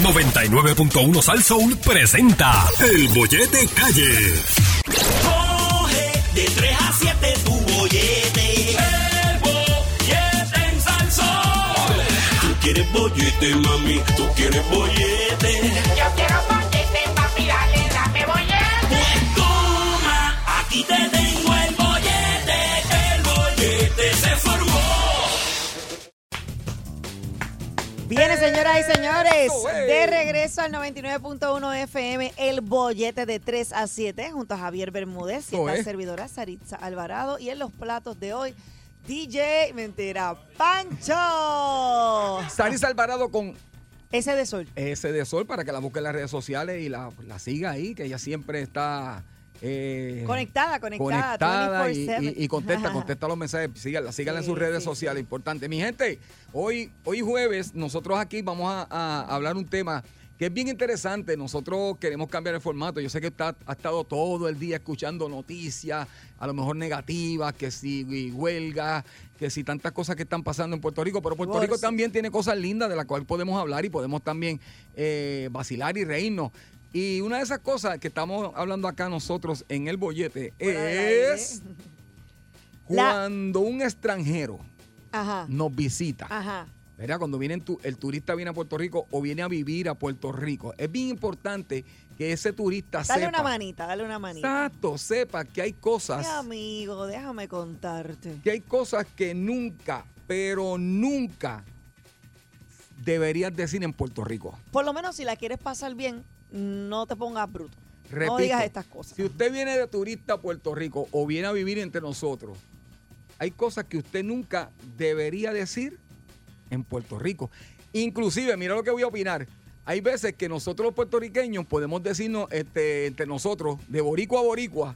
99.1 Sal Soul presenta El Bollete Calle. Coge de 3 a 7 tu bollete. El bollete en Salsón. Tú quieres bollete, mami, tú quieres bollete. Yo quiero bollete, papi, dale, dame bollete. Pues toma, aquí te tengo Viene, señoras y señores, de regreso al 99.1 FM, el bollete de 3 a 7, junto a Javier Bermúdez y esta es. servidora Saritza Alvarado. Y en los platos de hoy, DJ, mentira, Pancho. Saris Alvarado con Ese de sol. ese de sol para que la busque en las redes sociales y la, la siga ahí, que ella siempre está eh, Conectada, conectada, conectada y, 24/7. y- y contesta, contesta los mensajes. Síganla, síganla en sus redes sí, sociales, importante. Mi gente, hoy, hoy jueves, nosotros aquí vamos a, a hablar un tema que es bien interesante. Nosotros queremos cambiar el formato. Yo sé que está, ha estado todo el día escuchando noticias, a lo mejor negativas, que si huelga, que si tantas cosas que están pasando en Puerto Rico, pero Puerto Rico también tiene cosas lindas de las cuales podemos hablar y podemos también eh, vacilar y reírnos. Y una de esas cosas que estamos hablando acá nosotros en el bollete Fuera es La- cuando un extranjero Ajá, nos visita. ajá. ¿verdad? Cuando viene tu- el turista viene a Puerto Rico o viene a vivir a Puerto Rico, es bien importante que ese turista Dale sepa. una manita, dale una manita. Exacto, sepa que hay cosas, Mi amigo, déjame contarte. que hay cosas que nunca, pero nunca deberías decir en Puerto Rico. Por lo menos si la quieres pasar bien, no te pongas bruto. No digas estas cosas. Si usted viene de turista a Puerto Rico o viene a vivir entre nosotros, hay cosas que usted nunca debería decir en Puerto Rico. Inclusive, mira lo que voy a opinar. Hay veces que nosotros los puertorriqueños podemos decirnos este, entre nosotros, de boricua a boricua,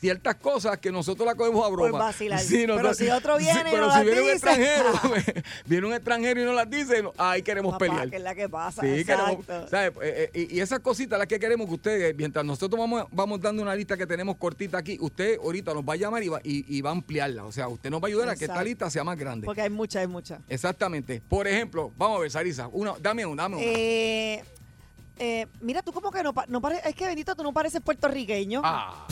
ciertas cosas que nosotros la cogemos a broma. Por vacilar. Sí, Pero si otro viene y pero no si las viene un extranjero, viene un extranjero y no las dice, no, ahí queremos Papá, pelear. que es la que pasa. Sí, exacto. Eh, eh, y esas cositas las que queremos que ustedes, mientras nosotros vamos, vamos dando una lista que tenemos cortita aquí, usted ahorita nos va a llamar y va, y, y va a ampliarla. O sea, usted nos va a ayudar a que esta lista sea más grande. Porque hay mucha, hay mucha. Exactamente. Por ejemplo, vamos a ver, Sarisa, una, dame una, dame una. Eh, eh, mira, tú como que no, no pareces, es que bendito, tú no pareces puertorriqueño. Ah.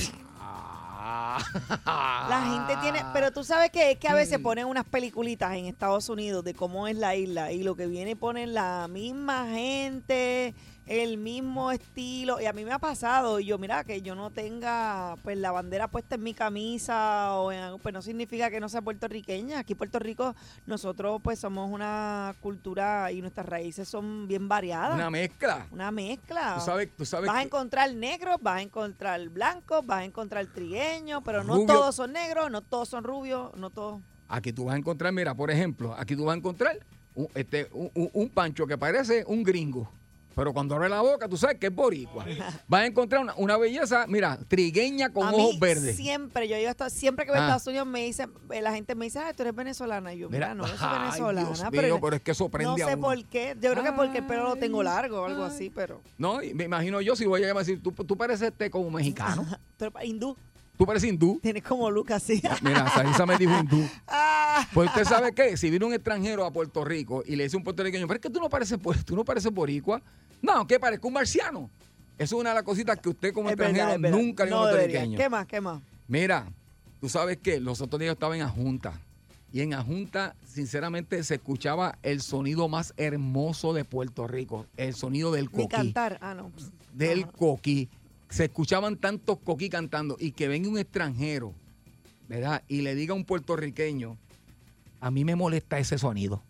La gente tiene, pero tú sabes que es que a veces ponen unas peliculitas en Estados Unidos de cómo es la isla y lo que viene ponen la misma gente, el mismo estilo. Y a mí me ha pasado, y yo, mira, que yo no tenga pues la bandera puesta en mi camisa o en algo, pues no significa que no sea puertorriqueña. Aquí en Puerto Rico nosotros pues somos una cultura y nuestras raíces son bien variadas. Una mezcla. Una mezcla. Tú sabes, tú sabes Vas a encontrar negros, vas a encontrar blancos, vas a encontrar trigueños, pero no Rubio. todos son negros, no todos son rubios, no todos. aquí tú vas a encontrar, mira, por ejemplo, aquí tú vas a encontrar un, este, un, un- un pancho que parece un gringo. Pero cuando abre la boca, tú sabes que es boricua. Vas a encontrar una, una belleza, mira, trigueña con a ojos mí verdes. siempre, yo, yo hasta- siempre que voy a Ah. Estados Unidos me dice, eh, la gente me dice, ah, tú eres venezolana. Y yo, mira, no, yo soy ay, venezolana. Dios pero, mío, pero es que eso no prende a sé uno. por qué. Yo creo que porque el pelo lo tengo largo o algo así, pero. No, y me imagino yo si voy a llamar así, tú, tú pareces este como mexicano. pero hindú, Tú pareces hindú. tienes como look así. Mira, Sarisa me dijo hindú. Ah. Pues usted sabe qué, si viene un extranjero a Puerto Rico y le dice a un puertorriqueño, pero es que tú no pareces, tú no pareces boricua. No, que parezca un marciano. Eso es una de las cositas que usted como Es verdad, extranjero es verdad. nunca le no puertorriqueño. ¿Qué más? ¿Qué más? Mira, tú sabes que los otros días estaba en Ajunta. Y en Ajunta, sinceramente, se escuchaba el sonido más hermoso de Puerto Rico. El sonido del coquí. cantar. Ah, no. Del Ajá. coquí. Se escuchaban tantos coquí cantando. Y que venga un extranjero, ¿verdad? Y le diga a un puertorriqueño, a mí me molesta ese sonido.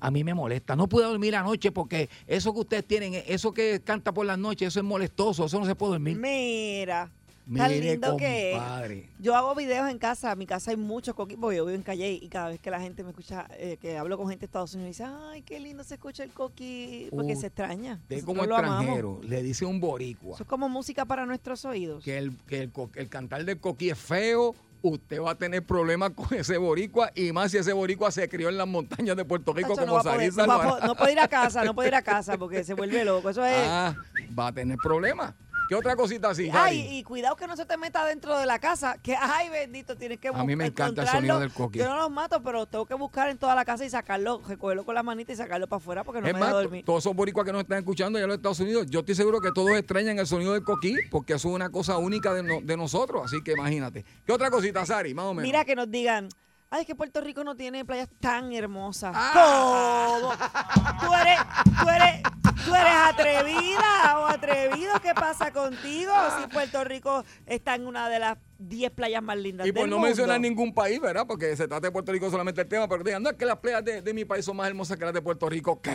A mí me molesta. No puedo dormir anoche porque eso que ustedes tienen, eso que canta por las noches, eso es molestoso. Eso no se puede dormir. Mira. Tan Mire, lindo que es. Yo hago videos en casa, en mi casa hay muchos coquí, porque yo vivo en Calle y cada vez que la gente me escucha, eh, que hablo con gente de Estados Unidos, dice, ay, qué lindo se escucha el coquí, porque Uh, se extraña. Nosotros como lo amamos. extranjero le dice un boricua Eso es como música para nuestros oídos. que el, que el, cantar del coquí es feo, usted va a tener problemas con ese boricua y más si ese boricua se crió en las montañas de Puerto Rico Tacho, como no, a poder, no, no puede ir a casa, no puede ir a casa porque se vuelve loco. Eso es. Ah, va a tener problemas. ¿Qué otra cosita así? Ay, y cuidado que no se te meta dentro de la casa, que ay, bendito, tienes que A mí me encanta el sonido del coqui. Yo no los mato, pero tengo que buscar en toda la casa y sacarlo, recogerlo con la manita y sacarlo para afuera porque no es me más, deja dormir. todos esos boricuas que nos están escuchando allá en los Estados Unidos, yo estoy seguro que todos extrañan el sonido del coquí, porque eso es una cosa única de, no- de nosotros, así que imagínate. ¿Qué otra cosita, Sari? Más o menos. Mira que nos digan, ay, es que Puerto Rico no tiene playas tan hermosas. Ah. Tú eres, tú eres, tú eres atrevida o atrevido. ¿Qué pasa contigo si Puerto Rico está en una de las 10 playas más lindas y por del no mencionar ningún país, ¿verdad? Porque se trata de Puerto Rico solamente el tema, pero digan, no es que las playas de, de mi país son más hermosas que las de Puerto Rico. ¿Qué?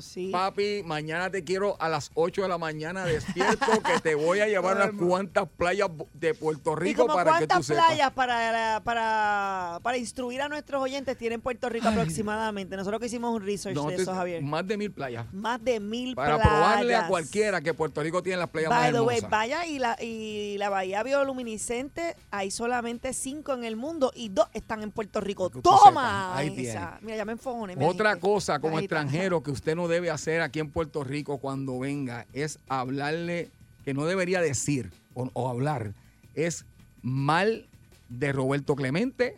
Sí. Papi, mañana te quiero a las 8 de la mañana despierto que te voy a llevar unas cuantas playas de Puerto ¿Y Rico como para que tú cuántas sepas. playas para, para, para instruir a nuestros oyentes tiene en Puerto Rico aproximadamente? Nosotros que hicimos un research No, de te- eso, Javier. Más de mil playas. Más de mil Para playas. probarle a cualquiera que Puerto Rico tiene las playas más By the way, hermosas. vaya y la, y la bahía bioluminiscente, hay solamente cinco en el mundo y dos están en Puerto Rico. Para que ¡Toma! ahí. Mira, ya me enfogoné. me Otra cosa como Ahí está. extranjero que usted no debe hacer aquí en Puerto Rico cuando venga es hablarle, que no debería decir o, o hablar, es mal de Roberto Clemente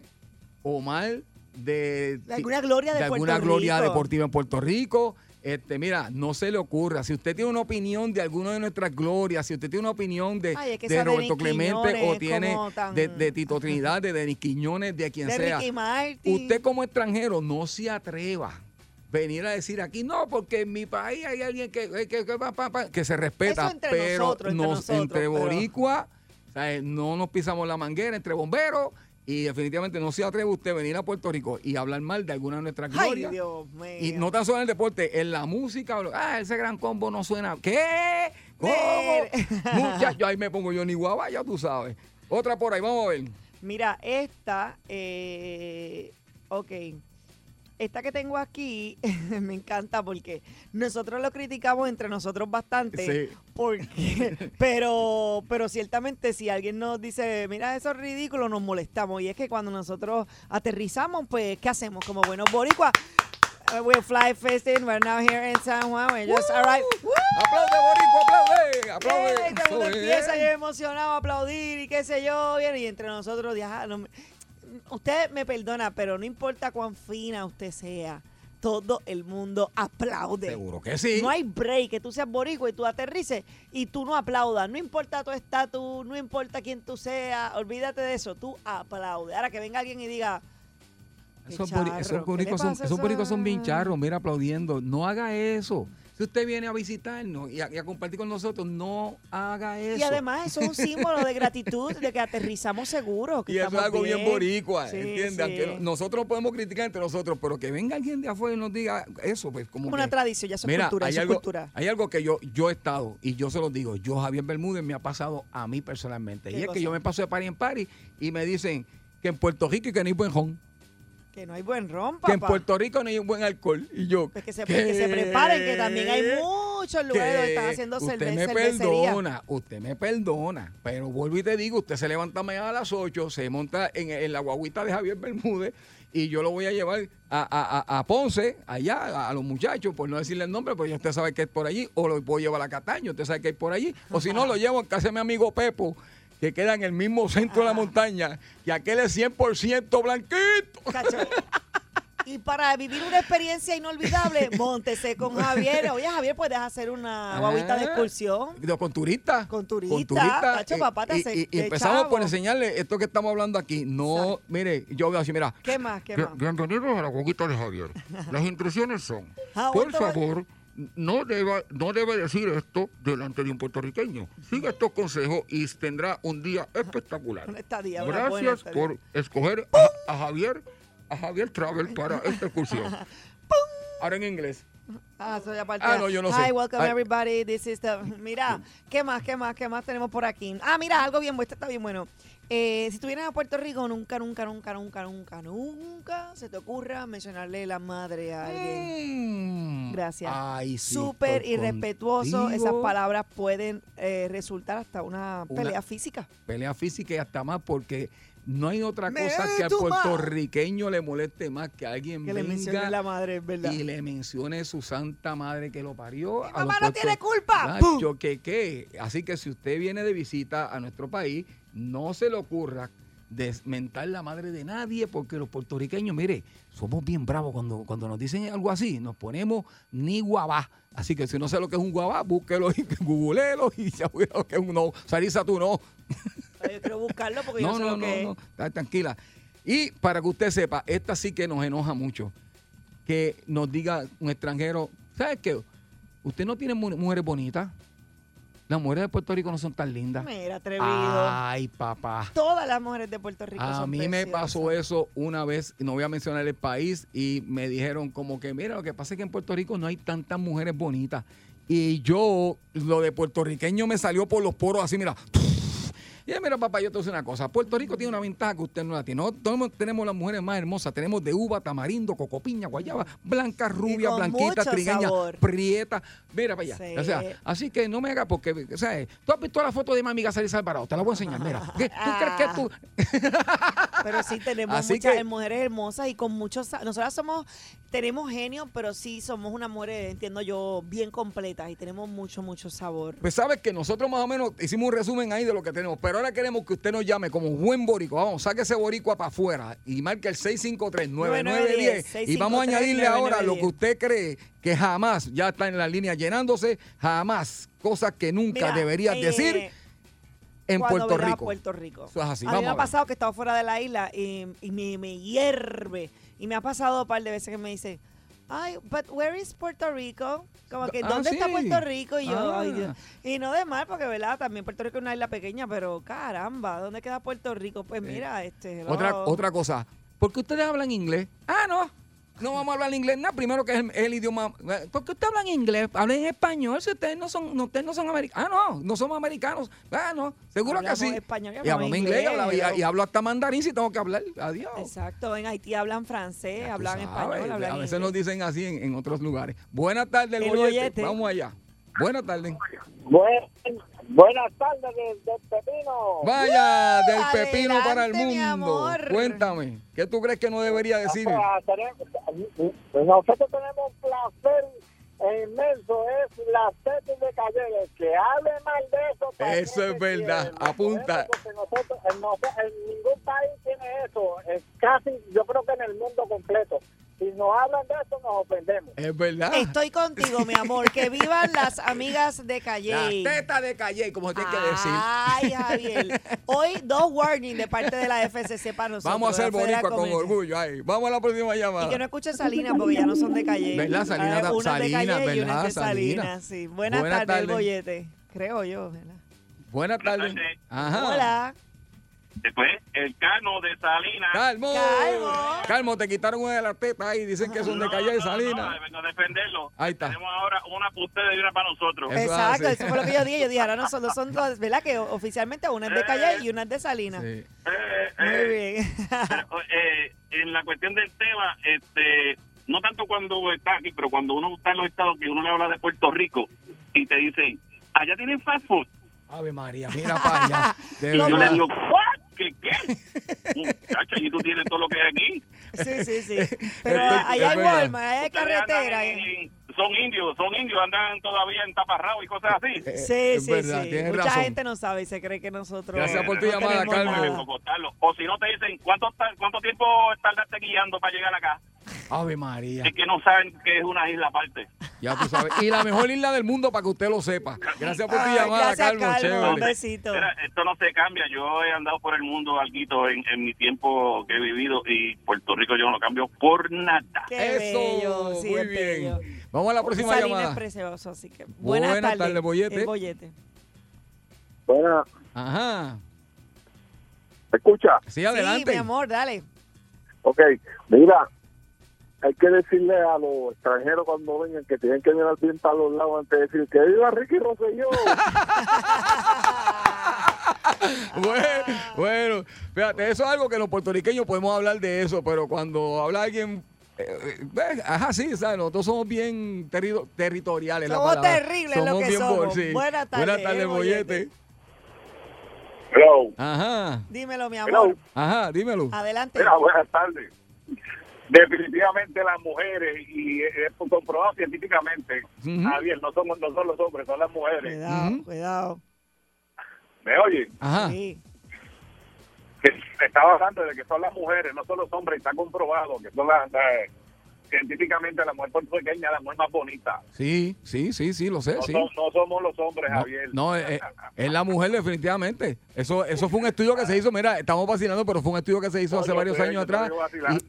o mal de, De alguna gloria de de alguna Puerto gloria Rico. deportiva en Puerto Rico. Este, mira, no se le ocurra. Si usted tiene una opinión de alguna de nuestras glorias, si usted tiene una opinión de, Ay, es que de esa de Roberto Clemente o tiene tan- de, de Tito Trinidad, de Denis Quiñones, de quien De sea, Martin. usted como extranjero no se atreva venir a decir aquí no porque en mi país hay alguien que que, que, pa, pa", que se respeta Eso entre pero nosotros, entre nos- nosotros, entre boricua sea, no nos pisamos la manguera entre bomberos y definitivamente no se atreve usted a venir a Puerto Rico y hablar mal de alguna de nuestras Ay, glorias Dios mío. y no tan solo en el deporte, en la música, ah, ese gran combo no suena. ¿Qué? ¿Cómo? Mire. Muchacho, ahí me pongo yo ni guava, ya tú sabes. Otra por ahí, vamos a ver. Mira, esta, eh, ok. Esta que tengo aquí me encanta porque nosotros lo criticamos entre nosotros bastante. Sí. Porque, pero, pero ciertamente si alguien nos dice, mira, eso es ridículo, nos molestamos. Y es que cuando nosotros aterrizamos, pues, ¿qué hacemos? Como buenos boricuas. uh, We're fly festing, we're now here in San Juan. We just arrived. ¡Aplaude, Borico, aplaude! ¡Aplaude! ¡Eh! Todo es. empieza ya emocionado a aplaudir y qué sé yo. bien, Y entre nosotros, ya, no usted me perdona, pero no importa cuán fina usted sea, todo el mundo aplaude. Seguro que sí. No hay break, que tú seas boricua y tú aterrices y tú no aplaudas. No importa tu estatus, no importa quién tú seas, olvídate de eso, tú aplaude. Ahora que venga alguien y diga, Esos, bori- charro, esos ¿qué le boricos son, esos boricos son bien charros, mira, aplaudiendo. No haga eso. Si usted viene a visitarnos y a, y a compartir con nosotros, no haga eso. Y además eso es un símbolo de gratitud, de que aterrizamos seguros. que Y eso es algo bien, boricua, Sí, ¿entiendes? sí. Nosotros podemos criticar entre nosotros, pero que venga alguien de afuera y nos diga eso, pues como Como una tradición, ya es Mira, cultura, hay algo, cultura. hay algo que yo, yo he estado, y yo se lo digo, yo Javier Bermúdez me ha pasado a mí personalmente. ¿Qué Y es cosa? que yo me paso de party en party y me dicen que en Puerto Rico y que no hay buen Que no hay buen ron, papá. que en Puerto Rico no hay un buen alcohol. Y yo, Pues que, se, que se preparen, que también hay muchos lugares donde están haciendo usted cerve- me perdona, usted me perdona, pero vuelvo y te digo, usted se levanta mañana a las 8, se monta en, en la guaguita de Javier Bermúdez y yo lo voy a llevar a, a- a- a Ponce, allá, a, a los muchachos, por no decirle el nombre, porque ya usted sabe que es por allí, o lo puedo llevar a Cataño, usted sabe que es por allí, o si no, lo llevo en casa de mi amigo Pepo, que queda en el mismo centro de la montaña, y aquel es 100% blanquito. Cacho. Y para vivir una experiencia inolvidable, móntese con Javier. Oye, Javier, puedes hacer una guaguita de Ah. excursión. No, Con turistas. Con turistas. Papá, te y, empezamos por enseñarle esto que estamos hablando aquí. No, mire, yo veo así, mira. ¿Qué más? ¿Qué más? Bienvenidos a la boquita de Javier. Las instrucciones son, Ah, por vez. No deba, no debe decir esto delante de un puertorriqueño. Siga estos consejos y tendrá un día espectacular. Una estadía, una Gracias por escoger a, a Javier, a Javier Travel para esta excursión. Ahora en inglés. Ah, soy aparte. Ah, no, yo no Hi, sé. welcome Ay. everybody. This is the... Mira, ¿qué más, qué más, qué más tenemos por aquí? Ah, mira, algo bien bueno. Este está bien bueno. Eh, si tú vienes a Puerto Rico, nunca, nunca, nunca, nunca, nunca, nunca se te ocurra mencionarle la madre a alguien. Gracias. Ay, sí, Súper irrespetuoso. Esas palabras pueden eh, resultar hasta una, Una- pelea física. Pelea física y hasta más porque no hay otra Me cosa que al puertorriqueño le moleste más que alguien Que le mencione la madre, verdad. y le mencione su santa madre que lo parió. Mi a mamá no tiene culpa. Nacho, que qué. Así que si usted viene de visita a nuestro país, no se le ocurra desmentar la madre de nadie, porque los puertorriqueños, mire, somos bien bravos cuando, cuando nos dicen algo así, nos ponemos ni guabá. Así que si no sé lo que es un guabá, búsquelo y googleelo y ya lo que es un no. Sarisa, tú no. Yo quiero buscarlo porque yo No, sé no, lo no, que no, está tranquila. Y para que usted sepa, esta sí que nos enoja mucho. Que nos diga un extranjero, ¿sabe qué? Usted no tiene mu- mujeres bonitas. Las mujeres de Puerto Rico no son tan lindas. Mira, atrevido. Ay, papá. Todas las mujeres de Puerto Rico A son mí me pasó eso una vez, no voy a mencionar el país, y me dijeron como que, mira, lo que pasa es que en Puerto Rico no hay tantas mujeres bonitas. Y yo, lo de puertorriqueño me salió por los poros así, mira. Y eh, mira, papá, yo te voy a decir una cosa. Puerto Rico tiene una ventaja que usted no la tiene. Nosotros tenemos- las mujeres más hermosas. Tenemos de uva, tamarindo, cocopiña, guayaba, blanca, rubia, blanquita, trigueña, sabor. prieta. Mira para allá. Sí. O sea, así que no me haga porque, ¿sabes? Tú has visto la foto de mami Gazaris Alvarado. Te la voy a enseñar. Mira. ¿Qué- ¿Tú crees que tú, Pero sí tenemos Así muchas que- mujeres hermosas y con muchos... Nosotras somos, tenemos genio, pero sí somos una mujer, entiendo yo, bien completas y tenemos mucho, mucho sabor. Pues sabes que nosotros más o menos hicimos un resumen ahí de lo que tenemos, pero ahora queremos que usted nos llame como buen boricua. Vamos, saque ese boricua para afuera y marque el 653-9910 y vamos a añadirle ahora lo que usted cree que jamás, ya está en la línea llenándose, jamás, cosas que nunca Mira, deberías eh, decir en Puerto a Rico. Puerto Rico. Eso es así, a mí me ha pasado que he estado fuera de la isla y, y me, me hierve. Y me ha pasado un par de veces que me dice, ay, but where is Puerto Rico? Como que, Ah, ¿dónde está. Puerto Rico? Y yo, Ah. ay, Dios. Y no de mal, porque, ¿verdad? También Puerto Rico es una isla pequeña, pero caramba, ¿dónde queda Puerto Rico? Pues mira, este... Otra, otra cosa, ¿por qué ustedes hablan inglés? Ah, no. No vamos a hablar inglés, nada. Primero que es el, idioma. ¿Por qué ustedes hablan inglés? Hablen español. Si ustedes no son, no, ustedes no son americanos. Ah, no, no somos americanos. Ah, no. Seguro Hablamos que sí. español y hablamos inglés, y inglés, hablo- y, hablo hasta mandarín si tengo que hablar. Adiós. Exacto, en Haití hablan francés, Ya hablan sabes, español, hablan A veces inglés. nos dicen así en, en otros lugares. Buenas tardes, el El bollete. bollete. Vamos allá. Buenas tardes. Buen- buenas tardes del Pepino. Vaya, del Uh, pepino para el mundo. amor. Cuéntame, ¿qué tú crees que no debería decir? Pues, tenemos- pues nosotros tenemos un placer inmenso, es la tesis de Calles. Que hable mal de eso. Eso es verdad. Apunta. Porque nosotros, en, en ningún país tiene eso. Es casi, yo creo que en el mundo completo. Si nos hablan de eso, nos ofendemos. Es verdad. Estoy contigo, mi amor. Que vivan las amigas de Calle. La teta de Calle, como se tiene que decir. Ay, Javier. Hoy dos warnings de parte de la FCC para nosotros. Vamos a ser boricua con orgullo. Ahí. Vamos a la próxima llamada. Y que no escuchen Salinas porque ya no son de Calle. ¿Verdad? Salinas, Una es de Salinas, Calle y una ¿verdad? Salinas. Salinas. Sí. Buenas, Buenas tardes, el bollete. Creo yo. ¿verdad? Buenas tardes. tardes. Ajá. Hola. Después, el cano de Salinas. Calmo. Calmo. Calmo, te quitaron una de las tetas ahí. Dicen que son de Calle y no, Salinas. No, vengo a defenderlo. Ahí está. Tenemos ahora una para ustedes y una para nosotros. Exacto, eso fue lo que yo dije. Yo dije, ahora no son, son dos, ¿verdad? Que oficialmente una es de Calle y una es de Salinas. Sí. Eh, Muy eh, bien. pero, eh, en la cuestión del tema, este, no tanto cuando está aquí, pero cuando uno está en los estados que uno le habla de Puerto Rico y te dicen, allá tienen fast food. Ave María, mira para allá. De Lo Yo le digo, ¿what? ¿Qué qué? Muchacha, y tú tienes todo lo que hay aquí. Sí, sí, sí. Pero es hay. Walmart, ahí hay carretera. andan en- en- son indios, son indios, andan todavía en taparrao y cosas así. Eh, Sí, es sí, verdad, sí. Mucha razón. gente no sabe y se cree que nosotros. Gracias por tu no llamada, Carmen. O si no te dicen, ¿cuánto, ¿cuánto tiempo tardaste guiando para llegar acá? Ave María. Es que no saben que es una isla aparte. Ya tú sabes. Y la mejor isla del mundo para que usted lo sepa. Gracias por tu Ay, llamada. Calmo. Un besito. Mira, esto no se cambia. Yo he andado por el mundo alguito en, en mi tiempo que he vivido y Puerto Rico yo no lo cambio por nada. Qué Eso, bello, sí, muy es bien. bello. Vamos a la próxima Salinas es llamada. precioso, así que buenas, Buenas tardes, Bollete. El bollete. Bueno, Ajá. ¿me escucha? Sí, adelante. Sí, mi amor, dale. Ok, mira, hay que decirle a los extranjeros cuando vengan que tienen que mirar bien para los lados antes de decir que viva Ricky Rosselló. bueno, bueno, fíjate, eso es algo que los puertorriqueños podemos hablar de eso, pero cuando habla alguien eh, eh, ajá, sí, ¿sabes? nosotros somos bien terri- territoriales. la Somos terribles lo que bien somos. sí. Buenas tardes, Buenas tardes, el bollete. Hello. Ajá, Dímelo, mi amor. Hello. ajá, dímelo. Adelante. Mira, buenas tardes. Definitivamente las mujeres, y es comprobado científicamente. Javier, no, somos, no son los hombres, son las mujeres. Cuidado, cuidado. ¿Me oye? Ajá. Sí. Que estaba hablando de que son las mujeres, no son los hombres, y está comprobado que son las... las- científicamente la mujer puertorriqueña es la mujer más bonita. Sí, sí, sí, sí, lo sé, No, sí. son- no somos los hombres, No, Javier. no, es, es la mujer definitivamente. Eso eso fue un estudio que se hizo, mira, estamos vacilando, pero fue un estudio que se hizo No, hace varios años atrás.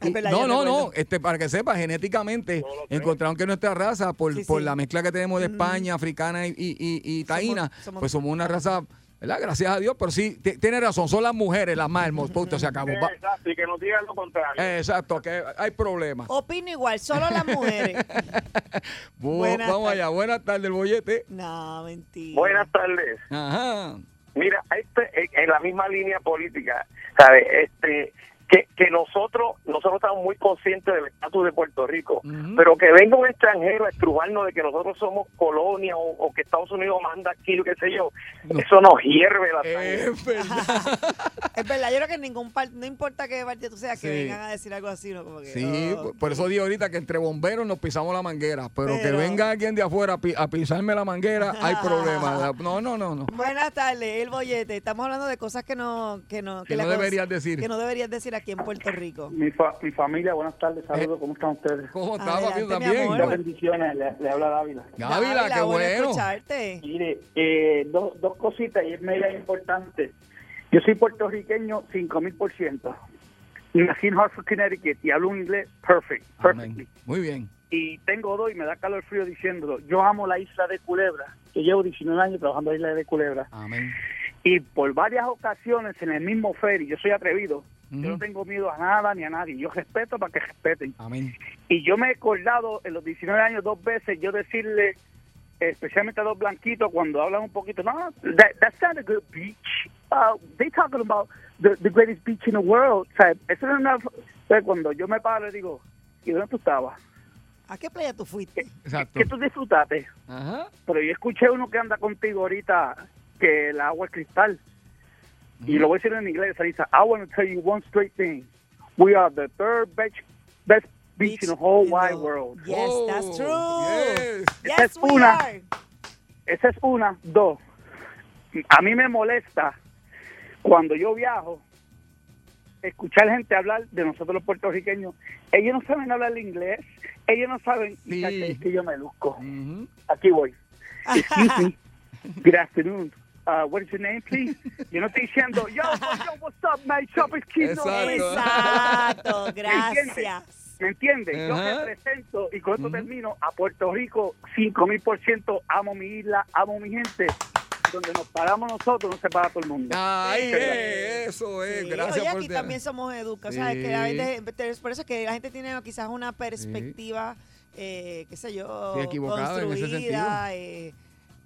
Y- y- no, no, no, este, para que sepa, genéticamente encontraron que nuestra raza, por, Sí, por sí. la mezcla que tenemos de España, africana y, y, y- y taína, somos- pues somos una raza, ¿verdad? Gracias a Dios, pero sí, tiene razón, son las mujeres las más hermosas, punto, se acabó. Exacto, y que nos digan lo contrario. Exacto, que hay problemas. Opino igual, solo las mujeres. Bu- buenas Vamos allá, buenas tardes, el bollete. no, mentira. Buenas tardes. Ajá. Mira, este, en la misma línea política, ¿sabes? Este, que, que nosotros nosotros estamos muy conscientes del estatus de Puerto Rico, Ujú. pero que venga un extranjero a estrujarnos de que nosotros somos colonia o, o que Estados Unidos manda aquí, qué sé yo, No. eso nos hierve la sangre. Es verdad. Es verdad, yo creo que ningún par- no importa qué parte tú seas, que Sí. vengan a decir algo así, ¿no? Como que, Sí, oh. por- eso digo ahorita que entre bomberos nos pisamos la manguera, pero, que Pero- venga alguien de afuera a, pi- a pisarme la manguera, hay problema. No, no, no, no. Buenas tardes, el bollete. Estamos hablando de cosas que no que no, Que la no deberías decir. Que no deberías decir aquí en Puerto Rico. Mi, fa- mi familia, buenas tardes, saludos, ¿cómo están ustedes? ¿Cómo está, Adelante, papi? ¿También? Muchas bendiciones, le, le habla Dávila. Dávila, qué bueno bueno. escucharte. Mire, eh, dos, dos cositas y es mega importante. Yo soy puertorriqueño 5000 por ciento. Nací en Hartford, Connecticut y hablo un inglés perfect, perfectly. Amén. Muy bien. Y tengo dos y me da calor frío diciéndolo. Yo amo la isla de Culebra. Yo llevo 19 años trabajando en la isla de Culebra. Amén. Y por varias ocasiones en el mismo ferry, yo soy atrevido. Yo no tengo miedo a nada ni a nadie. Yo respeto para que respeten. Amén. Y yo me he acordado en los 19 años dos veces yo decirle, especialmente a dos blanquitos, cuando hablan un poquito, no, that, that's not a good beach. Uh, they talking about the, the greatest beach in the world. O sea, eso es una... o sea, cuando yo me paro, le digo, ¿y dónde tú estabas? ¿A qué playa tú fuiste? Exacto. ¿Qué tú disfrutaste? Ajá. Pero yo escuché uno que anda contigo ahorita, que el agua es cristal. Y lo voy a decir en inglés, Sarisa. I want to tell you one straight thing. We are the third best, best beach, in the whole wide the- world. Yes, Oh, that's true. yes. Yes, Esa es we una. are. Esa es una. Dos. A mí me molesta cuando yo viajo escuchar gente hablar de nosotros los puertorriqueños. Ellos no saben hablar inglés. Ellos no saben. Sí. Que yo me luzco. Ujú. Aquí voy. Excuse me. Good afternoon. Uh, what is your name, please? Yo no estoy diciendo, yo, yo, what's up, my shop is kid. No, Exacto. Gracias. ¿Me entiendes? Yo Ajá. represento, y con esto Ujú. termino, a Puerto Rico, 5 mil por ciento, amo mi isla, amo mi gente. Donde nos paramos nosotros, no se para todo el mundo. Ahí Sí. es, eso es. Sí, Gracias Oye, por aquí te- también somos educados. ¿sabes? Que la Sí. gente- por eso es que la gente tiene quizás una perspectiva, eh, qué sé yo, Sí, equivocada en ese construida, eh,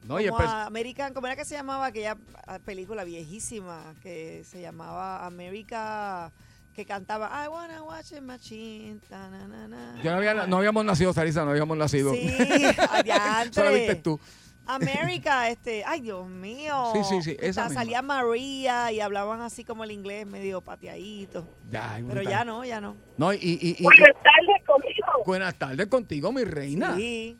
No, y es como pers- a American, ¿cómo era que se llamaba aquella ah, película viejísima que se llamaba América que cantaba I wanna watch a machine. ta, na, na, na. Yo no, había- no habíamos nacido, Sarisa, no habíamos nacido. Sí. Solo viste tú. América, este, ay Dios mío. Sí, sí, sí, esa Ta- misma. Salía María y hablaban así como el inglés medio pateadito. Ya, Pero ya no, ya no. No, y, y- y- y- Buenas tardes conmigo. buenas tardes contigo, mi reina. Sí.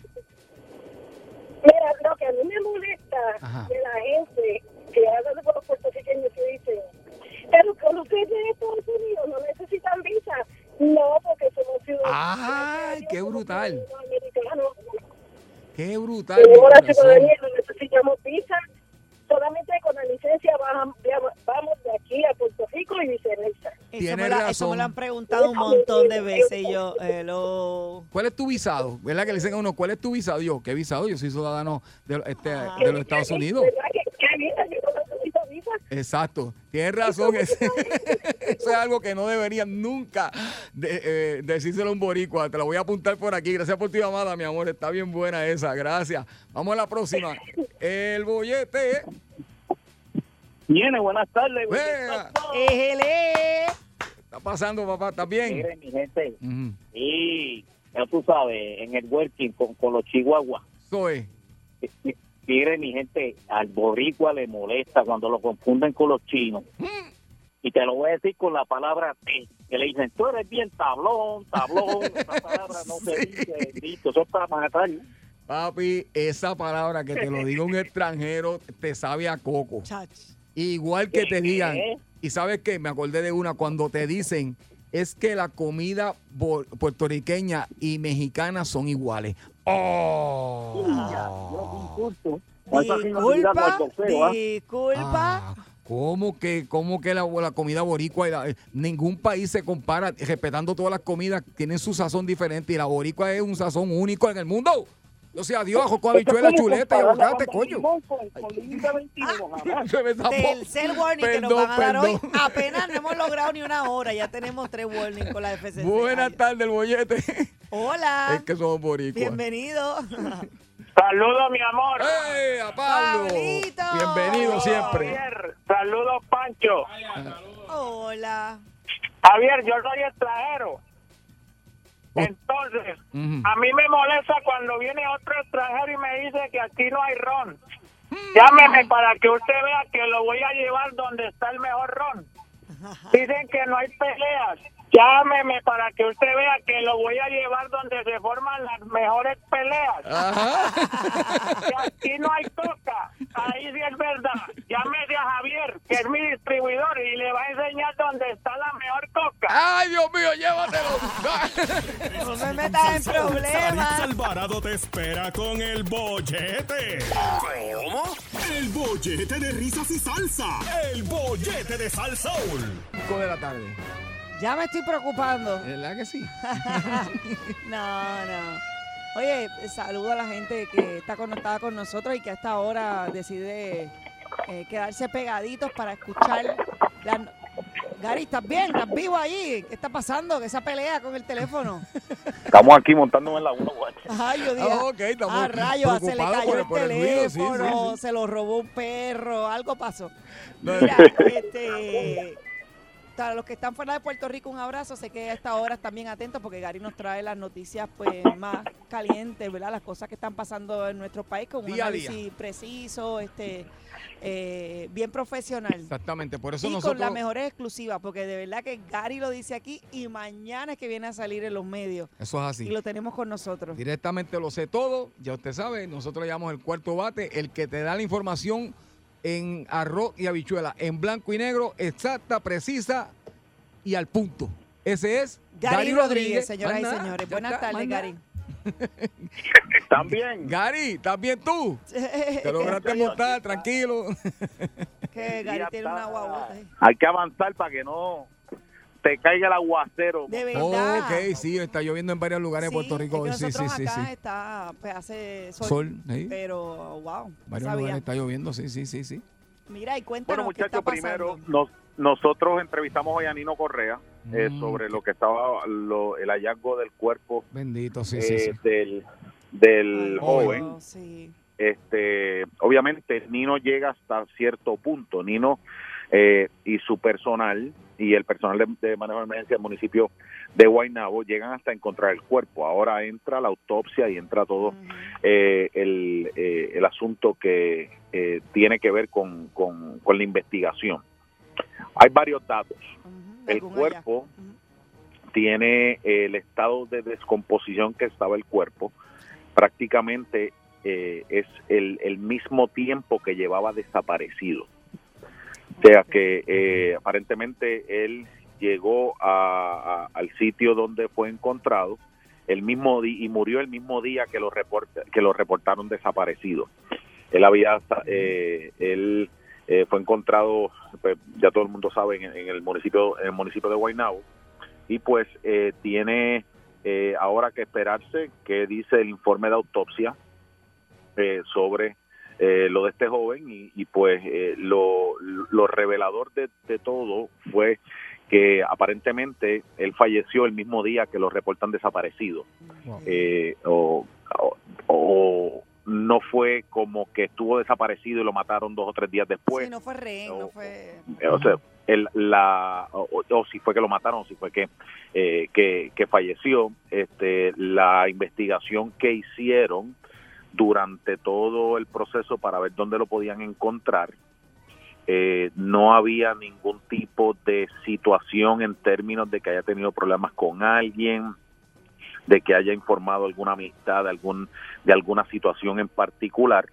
Mira, lo que a mí me molesta Ajá. de la gente que habla con los puertorriqueños que dicen, pero cuando ustedes de Estados Unidos no necesitan visa. No, porque somos ciudadanos. Ay, qué brutal. americanos. Qué brutal. Tenemos la ciudadanía, no necesitamos visa. Solamente con la licencia vamos, vamos de aquí a Puerto Rico y viceversa. Eso me, la- eso me lo han preguntado un montón de veces y yo, hello. ¿Cuál es tu visado? ¿Verdad que le dicen a uno, ¿cuál es tu visado? Yo, ¿qué visado? Yo soy ciudadano de, este, Ah. de los Estados Unidos. Exacto. Tienes razón. es- Eso es algo que no deberían nunca de- eh, decírselo a un boricua. Te lo voy a apuntar por aquí. Gracias por tu llamada, mi amor. Está bien buena esa. Gracias. Vamos a la próxima. El bollete. Viene, buenas tardes. Está pasando, papá? ¿Estás bien? Mire, mi gente, y ya tú sabes, en el working con, con los chihuahuas. Soy. Mire, mi gente, al boricua le molesta cuando lo confunden con los chinos. Y te lo voy a decir con la palabra T, que le dicen, tú eres bien tablón, tablón. Esa palabra no se dice, grito, eso es para matar. Papi, esa palabra que te lo diga un extranjero te sabe a coco. Igual que te digan, y sabes qué, me acordé de una, cuando te dicen, es que la comida puertorriqueña y mexicana son iguales. ¡Oh! Disculpa, disculpa. ¿Cómo que, cómo que la, la comida boricua y la- eh, ningún país se compara, respetando todas las comidas, tienen su sazón diferente y la boricua es un sazón único en el mundo? O sea, Dios, ajo con habichuela, chuleta y aguacate, coño. Se me tapó. Tercer warning que nos van a dar hoy. Apenas no hemos logrado ni una hora. Ya tenemos tres warnings con la FCC. Buenas tardes, el bollete. Hola. Es que somos boricuas. Bienvenido. Saludos, mi amor. ¡Eh, a Pablo! Bienvenido siempre. Javier, saludos, Pancho. Hola. Javier, yo soy extranjero. Entonces, a mí me molesta cuando viene otro extranjero y me dice que aquí no hay ron. Llámeme para que usted vea que lo voy a llevar donde está el mejor ron. Dicen que no hay peleas. Llámeme para que usted vea que lo voy a llevar donde se forman las mejores peleas. Que aquí no hay coca. Ahí sí es verdad. Llámese a Javier, que es mi distribuidor, y le va a enseñar dónde está la mejor coca. ¡Ay, Dios mío, llévatelo! No me metas en problemas. Alvarado te espera con el bollete. ¿Cómo? El bollete de risas y salsa. El bollete de Salsaul. 5 de la tarde. Ya me estoy preocupando. ¿Verdad que sí? no, no. Oye, saludo a la gente que está conectada con nosotros y que a esta hora decide eh, quedarse pegaditos para escuchar la... Gary, ¿estás bien? ¿Estás vivo ahí? ¿Qué está pasando? ¿Qué esa pelea con el teléfono? Estamos aquí montándome en la guagua. Ay, yo dije, Ah, estamos ah, rayos, se le cayó el ruido, sí, teléfono, sí, sí. se lo robó un perro, algo pasó. No, Mira, este, para los que están fuera de Puerto Rico, un abrazo. Sé que a esta hora están bien atentos porque Gary nos trae las noticias pues más calientes, ¿verdad? Las cosas que están pasando en nuestro país con un Día análisis preciso, este, eh, bien profesional. Exactamente, por eso y nosotros... con las mejores exclusivas, porque de verdad que Gary lo dice aquí y mañana es que viene a salir en los medios. Eso es así. Y lo tenemos con nosotros. Directamente lo sé todo, ya usted sabe, nosotros le llamamos el cuarto bate, el que te da la información en arroz y habichuela, en blanco y negro, exacta, precisa y al punto. Ese es Gary, Rodríguez, señoras y señores. Buenas tardes. Gary. También. Gary, ¿estás bien tú? Te lograste montar, tranquilo. que Gary tiene una guaguota. ahí. Hay que avanzar para que no te caiga el aguacero. De verdad. Ok, sí, está lloviendo en varios lugares de Puerto Rico. Es que Sí, sí, sí, acá sí. está, pues, hace sol. Sol, sí. Pero, wow, Varios sabía. lugares está lloviendo, sí, sí, sí, sí. Mira, y cuéntanos Bueno, qué está muchachos, primero nos, nosotros entrevistamos hoy a Nino Correa eh, Mm. sobre lo que estaba lo- el hallazgo del cuerpo Bendito, sí, eh, sí, sí. del, del Ay, joven. sí. este obviamente Nino llega hasta cierto punto Nino eh, y su personal y el personal de, de manejo de emergencia del municipio de Guaynabo llegan hasta encontrar el cuerpo. Ahora entra la autopsia y entra todo eh, el, eh, el asunto que eh, tiene que ver con, con, con la investigación. Hay varios datos. El cuerpo tiene el estado de descomposición que estaba el cuerpo. Prácticamente eh, es el, el mismo tiempo que llevaba desaparecido. Sea que eh, aparentemente él llegó a- al sitio donde fue encontrado el mismo di- y murió el mismo día que lo reporta- que lo reportaron desaparecido. Él había eh, él eh, fue encontrado pues, ya todo el mundo sabe en, en el municipio en el municipio de Guaynabo y pues eh, tiene eh, ahora que esperarse qué dice el informe de autopsia eh, sobre eh, lo de este joven y, y, pues eh, lo, lo revelador de, de todo fue que aparentemente él falleció el mismo día que lo reportan desaparecido. Eh, o, o- o no fue como que estuvo desaparecido y lo mataron dos o tres días después. Sí, no fue rehén, no fue... eh, o sea, el, la o, o si fue que lo mataron o si fue que, eh, que que falleció. Este la investigación que hicieron durante todo el proceso para ver dónde lo podían encontrar eh, no había ningún tipo de situación en términos de que haya tenido problemas con alguien de que haya informado alguna amistad de algún de alguna situación en particular.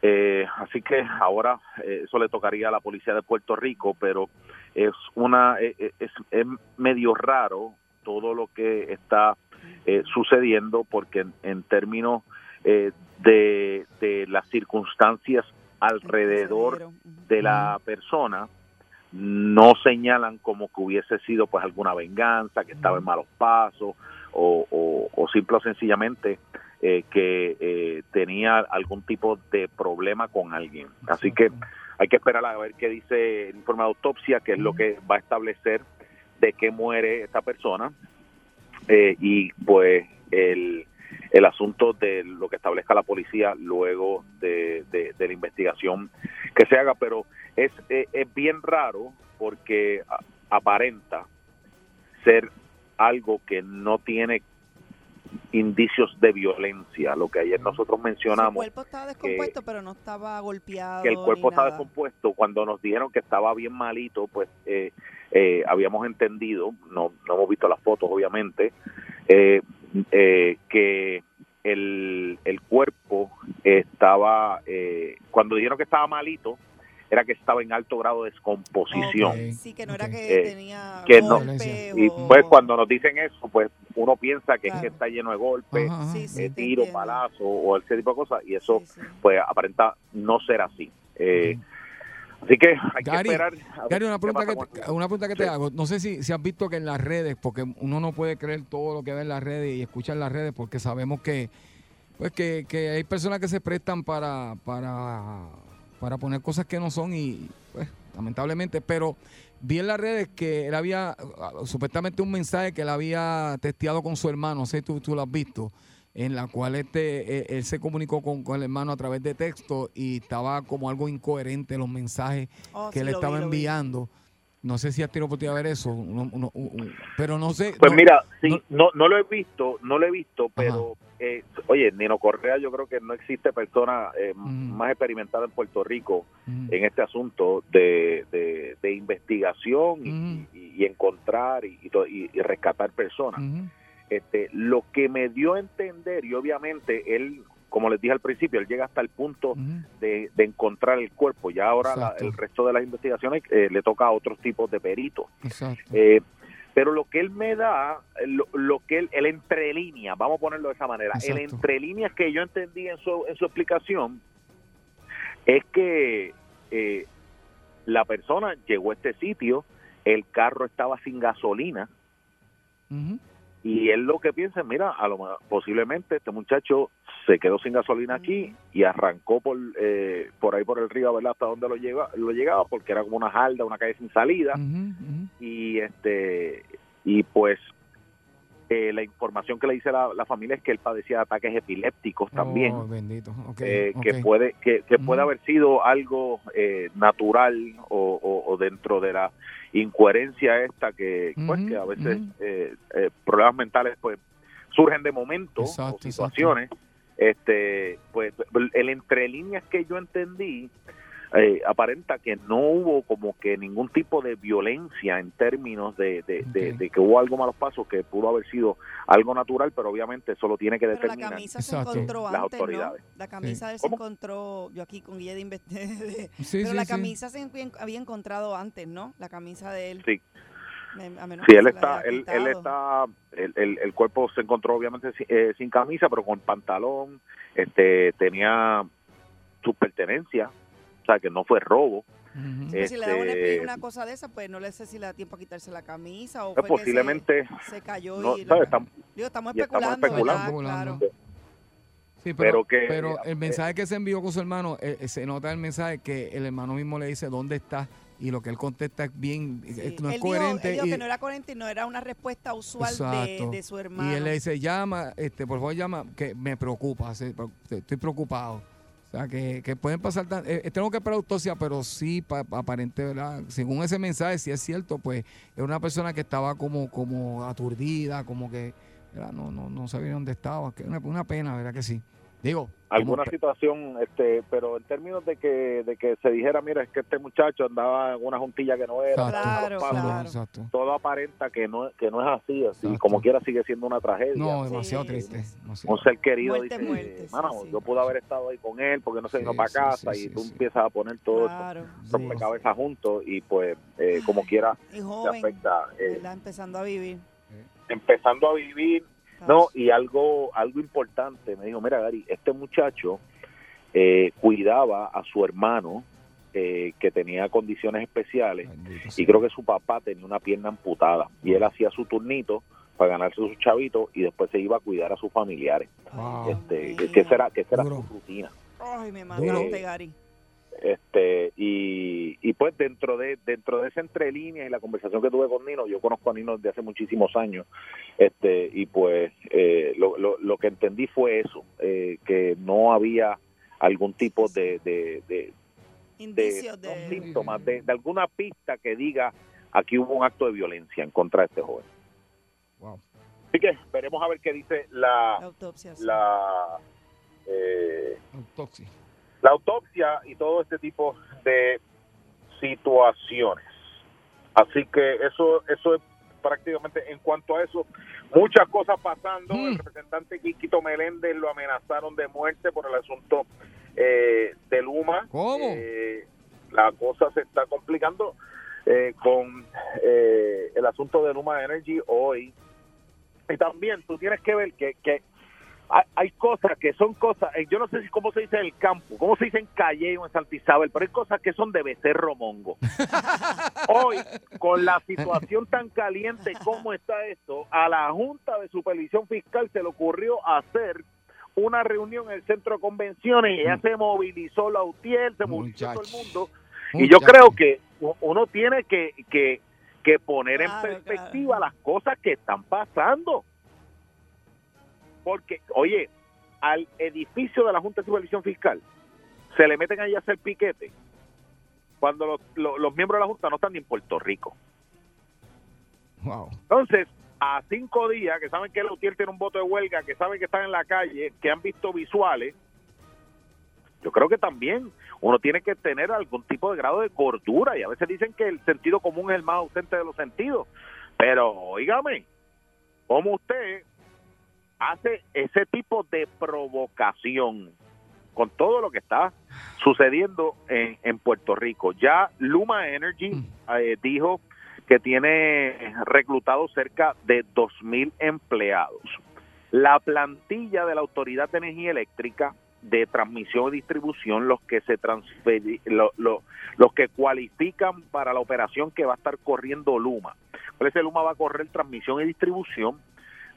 Eh, así que ahora eh, eso le tocaría a la policía de Puerto Rico, pero es una es, es medio raro todo lo que está eh, sucediendo porque en términos eh, de, de las circunstancias alrededor de la persona no señalan como que hubiese sido pues alguna venganza, que estaba en malos pasos o, o, o simple o sencillamente eh, que eh, tenía algún tipo de problema con alguien. Así que hay que esperar a ver qué dice el informe de autopsia, que es lo que va a establecer de qué muere esta persona eh, y pues el, el asunto de lo que establezca la policía luego de, de- de la investigación que se haga, pero es, eh, es bien raro porque aparenta ser algo que no tiene indicios de violencia, lo que ayer nosotros mencionamos cuerpo estaba descompuesto, pero no estaba golpeado. que el cuerpo estaba nada. descompuesto, cuando nos dijeron que estaba bien malito, pues eh, eh, habíamos entendido, no, no hemos visto las fotos obviamente, eh, eh, que el, el cuerpo estaba, eh, cuando dijeron que estaba malito, era que estaba en alto grado de descomposición. Sí, que no era que Eh, tenía que no. y pues cuando nos dicen eso pues uno piensa que es que está lleno de golpes. Sí, sí, eh, tiros entiendo. balazos o ese tipo de cosas y eso pues aparenta no ser así. Eh, así que hay Gary, que esperar a Gary, una pregunta que, te, una pregunta que te hago. No sé si, si has visto que en las redes, porque uno no puede creer todo lo que ve en las redes y escucha en las redes, porque sabemos que pues que, que hay personas que se prestan para, para, para poner cosas que no son y pues lamentablemente, pero vi en las redes que él había supuestamente un mensaje que él había testeado con su hermano, no sé si tú, tú lo has visto, en la cual este eh, él se comunicó con, con el hermano a través de texto y estaba como algo incoherente los mensajes Oh, que sí, vi, estaba vi. enviando. No sé si has tenido oportunidad de ver eso, un- pero no sé. pues no- mira sí no, no lo he visto no lo he visto pero eh, oye Nino Correa yo creo que no existe persona eh, más experimentada en Puerto Rico en este asunto de, de, de investigación y, y- y encontrar y, y to- y- y rescatar personas este lo que me dio a entender y obviamente él como les dije al principio él llega hasta el punto de, de encontrar el cuerpo. Ya ahora la- el resto de las investigaciones eh, le toca a otros tipos de peritos. Eh, pero lo que él me da, lo, lo que él, el entre líneas, vamos a ponerlo de esa manera, el entre líneas que yo entendí en su, en su explicación es que eh, la persona llegó a este sitio, el carro estaba sin gasolina y él lo que piensa es, mira, a lo posiblemente este muchacho se quedó sin gasolina aquí y arrancó por eh, por ahí por el río, ¿verdad? Hasta donde lo lleva, lo llegaba porque era como una jalda, una calle sin salida y este y pues eh, la información que le dice la, la familia es que él padecía de ataques epilépticos también Oh, bendito. eh, que puede que, que puede haber sido algo eh, natural o, o- o dentro de la incoherencia esta que pues que a veces eh, eh, problemas mentales pues surgen de momentos Exacto, o situaciones. Este pues el entre líneas que yo entendí eh, aparenta que no hubo como que ningún tipo de violencia en términos de, de, de- de que hubo algo malos pasos que pudo haber sido algo natural pero obviamente eso lo tiene que Pero la camisa se encontró las antes, autoridades ¿no? La camisa de él se ¿Cómo? encontró, yo aquí con guía de investigación. Sí, pero sí, la sí. camisa se había encontrado antes, ¿no? La camisa de él. Sí. Me- A menos Sí, que él está, él, él está, el, el, el cuerpo se encontró obviamente sin, eh, sin camisa, pero con pantalón, este, tenía sus pertenencias, o sea que no fue robo. Pero si le da una, Este, una cosa de esa, pues no le sé si le da tiempo a quitarse la camisa o fue que se- posiblemente se, cayó no, y... ¿sabes? Estamos- Digo, estamos y estamos especulando, ¿verdad? especulando. Claro. Sí, pero, Pero que- pero el eh, mensaje que se envió con su hermano, eh, eh, se nota el mensaje que el hermano mismo le dice dónde está y lo que él contesta es bien, no es él coherente. Dijo, él dijo y, que no era coherente y no era una respuesta usual de, Exacto. de su hermano. Y él le dice, llama, este, por favor llama, que me preocupa, estoy preocupado. Sea, que, que pueden pasar. tan- eh, eh, tengo que esperar autopsia, pero sí, pa- aparente, ¿verdad? Según ese mensaje, si es cierto, pues es una persona que estaba como, como aturdida, como que no, no, no sabía dónde estaba. Que una, una pena, ¿verdad? Que sí. Digo, alguna situación, este, pero en términos de que, de que se dijera, mira, es que este muchacho andaba en una juntilla que no era, Exacto, Claro, todo, claro. exacto. todo aparenta que no, que no es así, así Exacto. como quiera sigue siendo una tragedia. No, demasiado Sí. triste. demasiado. un ser querido Muerte, dice, muerte, sí, mano, sí. yo pude haber estado ahí con él porque no se vino para sí, casa sí, y sí, tú sí. empiezas a poner todo Claro. esto rompecabezas juntos y pues eh, como quiera Y te afecta eh, ¿verdad? Empezando a vivir. empezando a vivir no y algo algo importante me dijo mira Gary este muchacho eh, cuidaba a su hermano eh, que tenía condiciones especiales Bendito y sea. creo que su papá tenía una pierna amputada y él hacía su turnito para ganarse sus chavitos y después se iba a cuidar a sus familiares Wow. este que, mío. que esa era que esa era Duro. su rutina Ay, me Gary. Este y, y pues dentro de dentro de esa entrelínea y la conversación que tuve con Nino yo conozco a Nino desde hace muchísimos años este y pues eh, lo, lo, lo que entendí fue eso eh, que no había algún tipo de de, de, de- Indicios no de... síntomas de, de alguna pista que diga aquí hubo un acto de violencia en contra de este joven Wow. así que veremos a ver qué dice la la autopsia. sí. la eh, Autopsia. La autopsia y todo este tipo de situaciones. Así que eso eso es prácticamente en cuanto a eso, muchas cosas pasando. El representante Quiquito Meléndez lo amenazaron de muerte por el asunto eh, de Luma. ¿Cómo? Eh, la cosa se está complicando eh, con eh, el asunto de Luma Energy hoy. Y también tú tienes que ver que, que hay, hay cosas que son cosas, eh, yo no sé si cómo se dice en el campo, cómo se dice en Calle o en Santisabel, pero hay cosas que son de becerro mongo. Hoy, con la situación tan caliente como está esto, a la Junta de Supervisión Fiscal se le ocurrió hacer una reunión en el centro de convenciones y ella se movilizó la UTIEL, se movilizó todo el Muchacho. mundo. Y yo creo que uno tiene que, que, que poner en Claro, perspectiva las cosas que están pasando. Porque, oye, al edificio de la Junta de Supervisión Fiscal se le meten ahí a hacer piquete cuando los, los- los miembros de la Junta no están ni en Puerto Rico. Wow. Entonces, a cinco días, que saben que el UTIEL tiene un voto de huelga, que saben que están en la calle, que han visto visuales, yo creo que también uno tiene que tener algún tipo de grado de cordura y a veces dicen que el sentido común es el más ausente de los sentidos. Pero, oígame, ¿cómo usted hace ese tipo de provocación con todo lo que está sucediendo en, en Puerto Rico? Ya Luma Energy eh, dijo que tiene reclutado cerca de 2.000 empleados. La plantilla de la Autoridad de Energía Eléctrica de transmisión y distribución, los que se transferi- lo- lo- los que cualifican para la operación que va a estar corriendo Luma. Por ese Luma va a correr transmisión y distribución,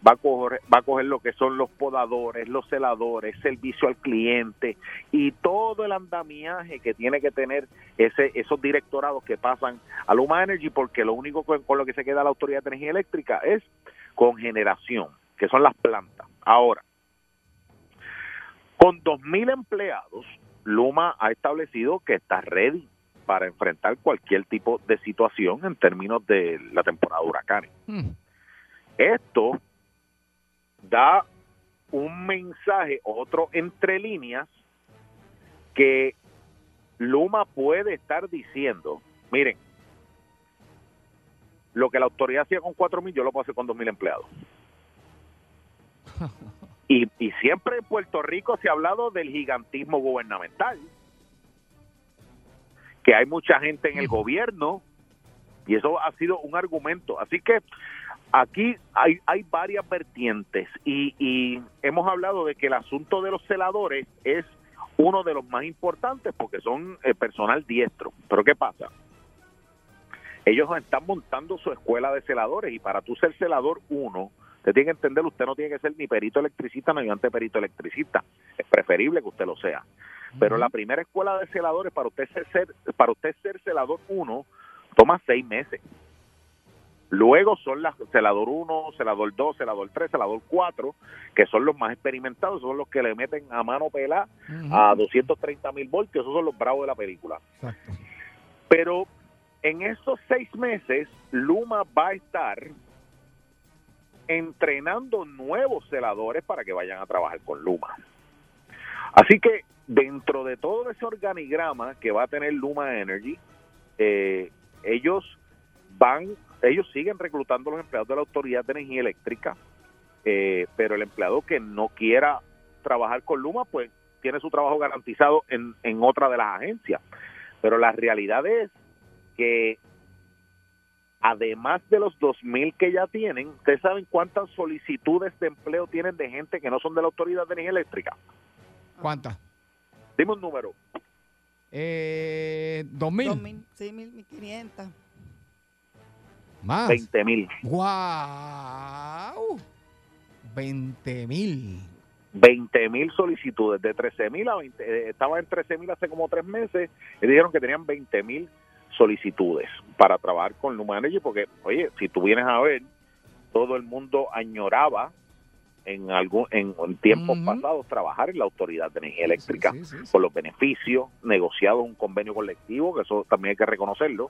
va a coger, va a coger lo que son los podadores, los celadores, servicio al cliente y todo el andamiaje que tiene que tener ese esos directorados que pasan a Luma Energy porque lo único con, con lo que se queda la Autoridad de Energía Eléctrica es con generación, que son las plantas. Ahora, con 2.000 empleados, Luma ha establecido que está ready para enfrentar cualquier tipo de situación en términos de la temporada de huracanes. Hmm. Esto da un mensaje, otro entre líneas, que Luma puede estar diciendo, miren, lo que la autoridad hacía con 4.000, yo lo puedo hacer con 2.000 empleados. Y, y siempre en Puerto Rico se ha hablado del gigantismo gubernamental, que hay mucha gente en el gobierno, y eso ha sido un argumento. Así que aquí hay, hay varias vertientes y, y hemos hablado de que el asunto de los celadores es uno de los más importantes porque son eh, personal diestro. Pero ¿qué pasa? Ellos están montando su escuela de celadores y para tú ser celador uno, usted tiene que entender, usted no tiene que ser ni perito electricista ni ayudante perito electricista. Es preferible que usted lo sea. Pero la primera escuela de celadores para usted ser, ser- para usted ser celador uno toma seis meses. Luego son las celador 1, celador 2, celador 3, celador 4, que son los más experimentados, son los que le meten a mano pelada a 230 mil voltios, esos son los bravos de la película. Pero en estos seis meses, Luma va a estar entrenando nuevos celadores para que vayan a trabajar con Luma. Así que dentro de todo ese organigrama que va a tener Luma Energy, eh, ellos van, ellos siguen reclutando a los empleados de la Autoridad de Energía Eléctrica, eh, pero el empleado que no quiera trabajar con Luma, pues tiene su trabajo garantizado en, en otra de las agencias. Pero la realidad es que además de los 2.000 que ya tienen, ¿ustedes saben cuántas solicitudes de empleo tienen de gente que no son de la Autoridad de Energía Eléctrica? ¿Cuántas? Dime un número. Eh, ¿Dos mil? 2000, sí, 1500. Más. 20 mil. ¡Guau! 20 mil. 20 mil solicitudes, de 13 mil a 20, eh, estaba en 13 mil hace como tres meses, y dijeron que tenían 20 mil solicitudes para trabajar con Luma Energy, porque, oye, si tú vienes a ver, todo el mundo añoraba en algún en, en tiempos pasados trabajar en la Autoridad de Energía Eléctrica por los beneficios negociados un convenio colectivo, que eso también hay que reconocerlo,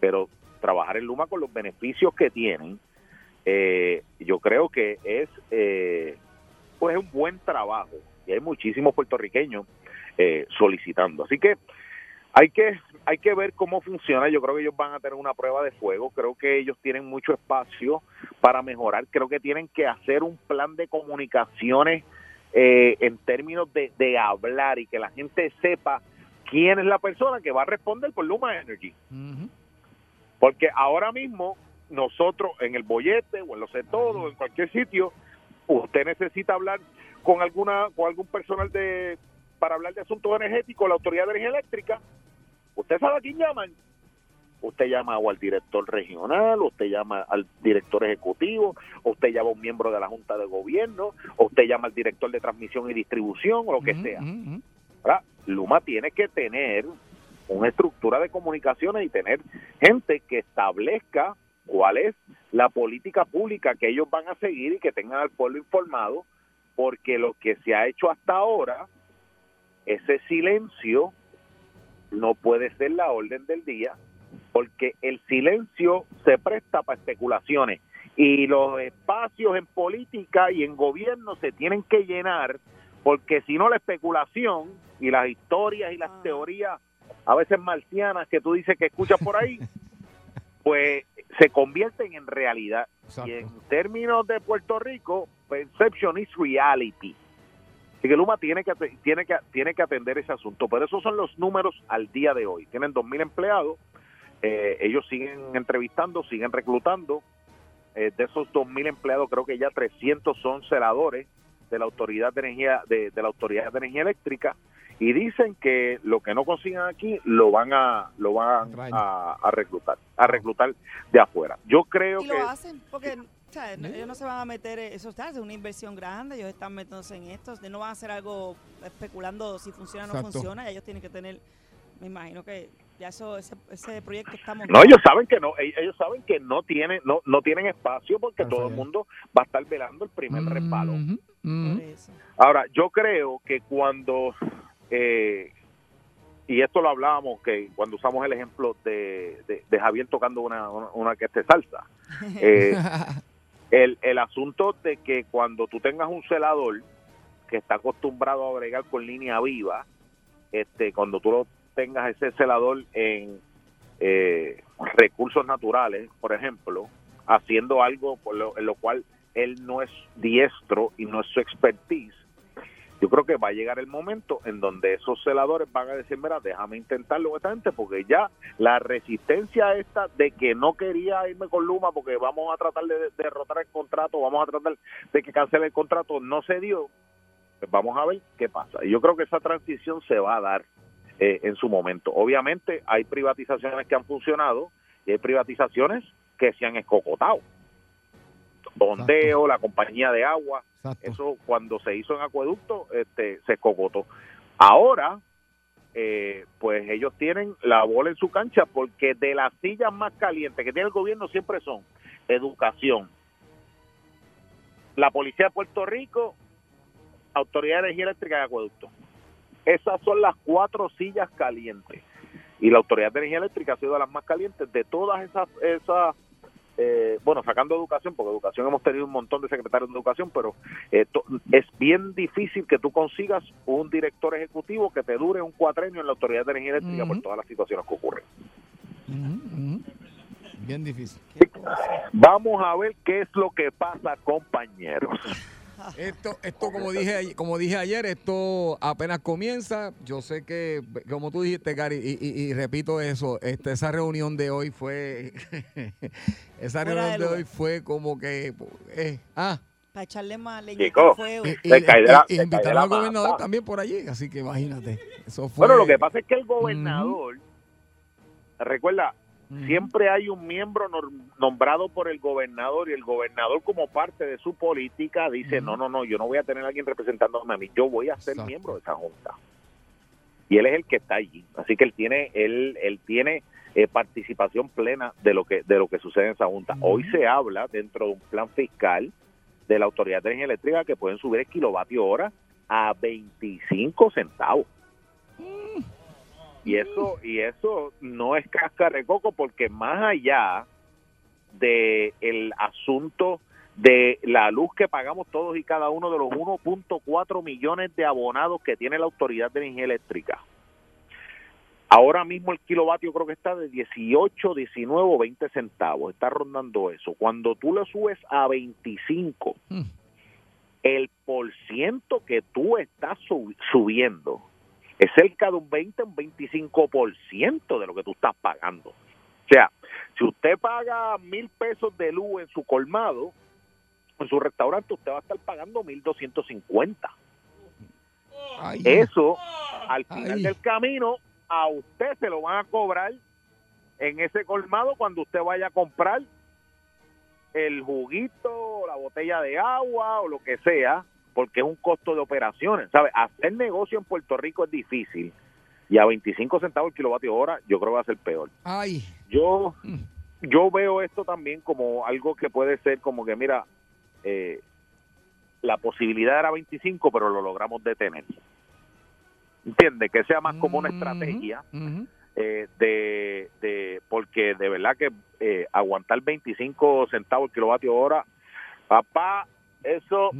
pero trabajar en Luma con los beneficios que tienen, eh, yo creo que es eh, pues un buen trabajo y hay muchísimos puertorriqueños eh, solicitando. Así que hay que hay que ver cómo funciona. Yo creo que ellos van a tener una prueba de fuego. Creo que ellos tienen mucho espacio para mejorar. Creo que tienen que hacer un plan de comunicaciones eh, en términos de, de hablar y que la gente sepa quién es la persona que va a responder por Luma Energy. Porque ahora mismo nosotros en el bollete o en los todo en cualquier sitio, usted necesita hablar con alguna con algún personal de para hablar de asuntos energéticos, la Autoridad de Energía Eléctrica. Usted sabe a quién llaman. Usted llama o al director regional, usted llama al director ejecutivo, usted llama a un miembro de la Junta de Gobierno, o usted llama al director de transmisión y distribución, o lo que sea. Luma tiene que tener una estructura de comunicaciones y tener gente que establezca cuál es la política pública que ellos van a seguir y que tengan al pueblo informado, porque lo que se ha hecho hasta ahora, ese silencio no puede ser la orden del día, porque el silencio se presta para especulaciones y los espacios en política y en gobierno se tienen que llenar, porque si no la especulación y las historias y las teorías a veces marcianas que tú dices que escuchas por ahí, pues se convierten en realidad. Y en términos de Puerto Rico, perception is reality. Así que Luma tiene que, tiene que, tiene que atender ese asunto. Pero esos son los números al día de hoy. Tienen 2.000 empleados. eh, ellos siguen entrevistando, siguen reclutando. Eh, de esos 2.000 empleados, creo que ya 300 son celadores de la Autoridad de Energía, de, de la Autoridad de Energía Eléctrica y dicen que lo que no consigan aquí lo van a lo van a, a reclutar a reclutar de afuera. Yo creo Y que lo hacen porque o sea, no- ellos no se van a meter, en- eso está, es una inversión grande, ellos están metiéndose en esto, no van a hacer algo especulando si funciona o no Exacto. funciona, ellos tienen que tener, me imagino que ya eso, ese, ese proyecto está no montado. ellos saben que no ellos ellos saben que no tienen no no tienen espacio porque todo el mundo va a estar velando el primer resbalo ahora yo creo que cuando eh, y esto lo hablábamos que cuando usamos el ejemplo de, de, de Javier tocando una, una, una que esté salsa eh, el, el asunto de que cuando tú tengas un celador que está acostumbrado a bregar con línea viva, este, cuando tú lo tengas ese celador en eh, recursos naturales, por ejemplo, haciendo algo por lo, en lo cual él no es diestro y no es su expertise, yo creo que va a llegar el momento en donde esos celadores van a decir, mira, déjame intentarlo esta gente, porque ya la resistencia esta de que no quería irme con Luma porque vamos a tratar de, de derrotar el contrato, vamos a tratar de que cancele el contrato, no se dio, pues vamos a ver qué pasa. Y yo creo que esa transición se va a dar eh, en su momento. Obviamente hay privatizaciones que han funcionado y hay privatizaciones que se han escocotado. Bondeo, la compañía de agua, eso cuando se hizo en acueducto este, se escocotó. Ahora, eh, pues ellos tienen la bola en su cancha porque de las sillas más calientes que tiene el gobierno siempre son educación, la Policía de Puerto Rico, Autoridad de Energía Eléctrica y Acueducto. Esas son las cuatro sillas calientes. Y la Autoridad de Energía Eléctrica ha sido de las más calientes de todas esas, esas eh, bueno, sacando educación, porque educación hemos tenido un montón de secretarios de educación, pero eh, to- es bien difícil que tú consigas un director ejecutivo que te dure un cuatrenio en la Autoridad de Energía Eléctrica por todas las situaciones que ocurren. Bien difícil. Vamos a ver qué es lo que pasa, compañeros. Esto, esto como dije ayer- como dije ayer, esto apenas comienza. Yo sé que, como tú dijiste, Gary, y, y- y repito eso, este, esa reunión de hoy fue, esa Fuera reunión de hoy fue como que, eh, ah, Para echarle más leña Chico, al fuego. y, y- invitaron al gobernador también por allí, así que imagínate. Eso fue. Bueno, lo que pasa es que el gobernador, recuerda, siempre hay un miembro nombrado por el gobernador y el gobernador como parte de su política dice, no, no, no, yo no voy a tener a alguien representándome a mí, yo voy a ser Exacto. miembro de esa junta. Y él es el que está allí, así que él tiene, él, él tiene eh, participación plena de lo que de lo que sucede en esa junta. Hoy se habla dentro de un plan fiscal de la Autoridad de Energía Eléctrica que pueden subir el kilovatio hora a 25 centavos. Y eso y eso no es cáscara de coco porque más allá de el asunto de la luz que pagamos todos y cada uno de los 1.4 millones de abonados que tiene la Autoridad de Energía Eléctrica. Ahora mismo el kilovatio creo que está de 18, 19 o 20 centavos, está rondando eso. Cuando tú lo subes a 25, el por ciento que tú estás sub- subiendo es cerca de un 20 un 25% de lo que tú estás pagando. O sea, si usted paga mil pesos de luz en su colmado, en su restaurante, usted va a estar pagando 1.250. Eso, al final Ay. del camino, a usted se lo van a cobrar en ese colmado cuando usted vaya a comprar el juguito, la botella de agua o lo que sea, porque es un costo de operaciones. ¿Sabe? Hacer negocio en Puerto Rico es difícil y a 25 centavos el kilovatio hora yo creo que va a ser peor. Ay. Yo, yo veo esto también como algo que puede ser como que, mira, eh, la posibilidad era 25, pero lo logramos detener. ¿Entiende? Que sea más como una estrategia eh, de, de, porque de verdad que eh, aguantar 25 centavos el kilovatio hora, papá, eso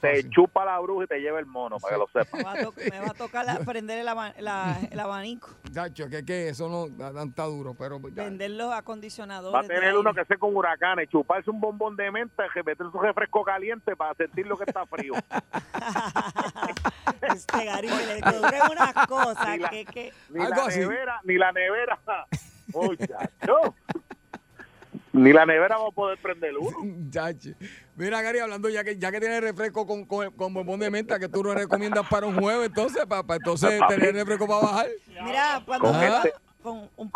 te chupa la bruja y te lleva el mono, para que lo sepas. Me va a, to- me va a tocar la- prender el, aba- la- el abanico, Gacho, que, que eso no da- está duro, pero pues, ya. prender los acondicionadores. Va a tener uno que ser con huracanes, chuparse un bombón de menta, que meterse un refresco caliente para sentir lo que está frío. Este Gary me le unas cosas Ni la- que, que Ni la nevera, ni la nevera, muchacho. Ni la nevera va a poder prender uno. Mira, Gary, hablando ya que ya que tiene refresco con, con, con bombón de menta que tú no recomiendas para un jueves, entonces, para, entonces Papi. tener refresco para bajar. Mira, cuando Con este-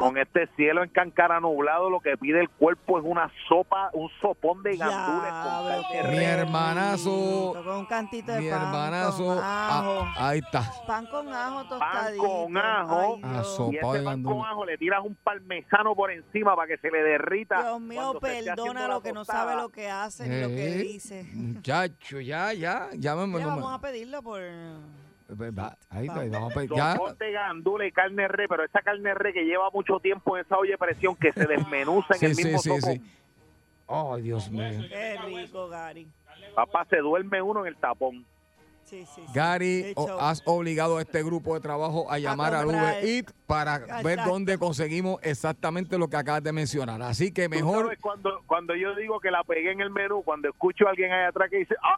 con Con este cielo en cancara nublado, lo que pide el cuerpo es una sopa, un sopón de gandules con carne Mi hermanazo, con un cantito de mi pan hermanazo, con ah, ajo. ahí está. Pan con ajo Pan tostadito. con ajo Ay. Ah, sopa y de ese pan con ajo le tiras un parmesano por encima para que se le derrita. Dios mío, perdona lo que no sabe lo que hace ni lo que Eh, dice. Muchacho, ya, ya, ya me, Mira, no me- vamos a pedirlo por... Pues ahí está, vamos a pedir. Ya, de gandules y carne re, pero esa carne re que lleva mucho tiempo en esa olla de presión que se desmenuza en sí, el sí, mismo sí, sopón. sí. Oh, Dios mío. Qué rico, Gary. Papá, se duerme uno en el tapón. Sí, sí, sí. Gary, has obligado a este grupo de trabajo a llamar al comprar. Uber Eats para ver dónde conseguimos exactamente lo que acabas de mencionar. Así que mejor sabes cuando, cuando yo digo que la pegué en el menú, cuando escucho a alguien allá atrás que dice, ¡Ah!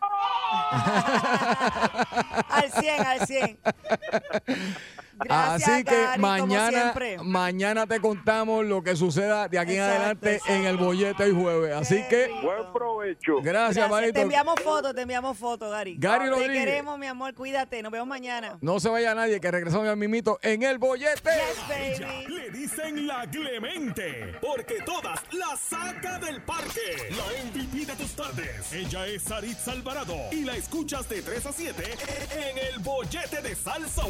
al 100, al 100. Gracias, Así que Gary, mañana, mañana te contamos lo que suceda de aquí en Exacto, adelante en el bollete y jueves. Así que Buen provecho. gracias, Gracias. Marito. Te enviamos fotos, te enviamos fotos, Gary. Gary Te Rodríguez. queremos, mi amor. Cuídate. Nos vemos mañana. No se vaya nadie, que regresamos al mimito en el bollete. Ella le dicen la Clemente, porque todas la saca del parque. La MVP de tus tardes. Ella es Saritz Alvarado y la escuchas de 3 a 7 en el bollete de Salsa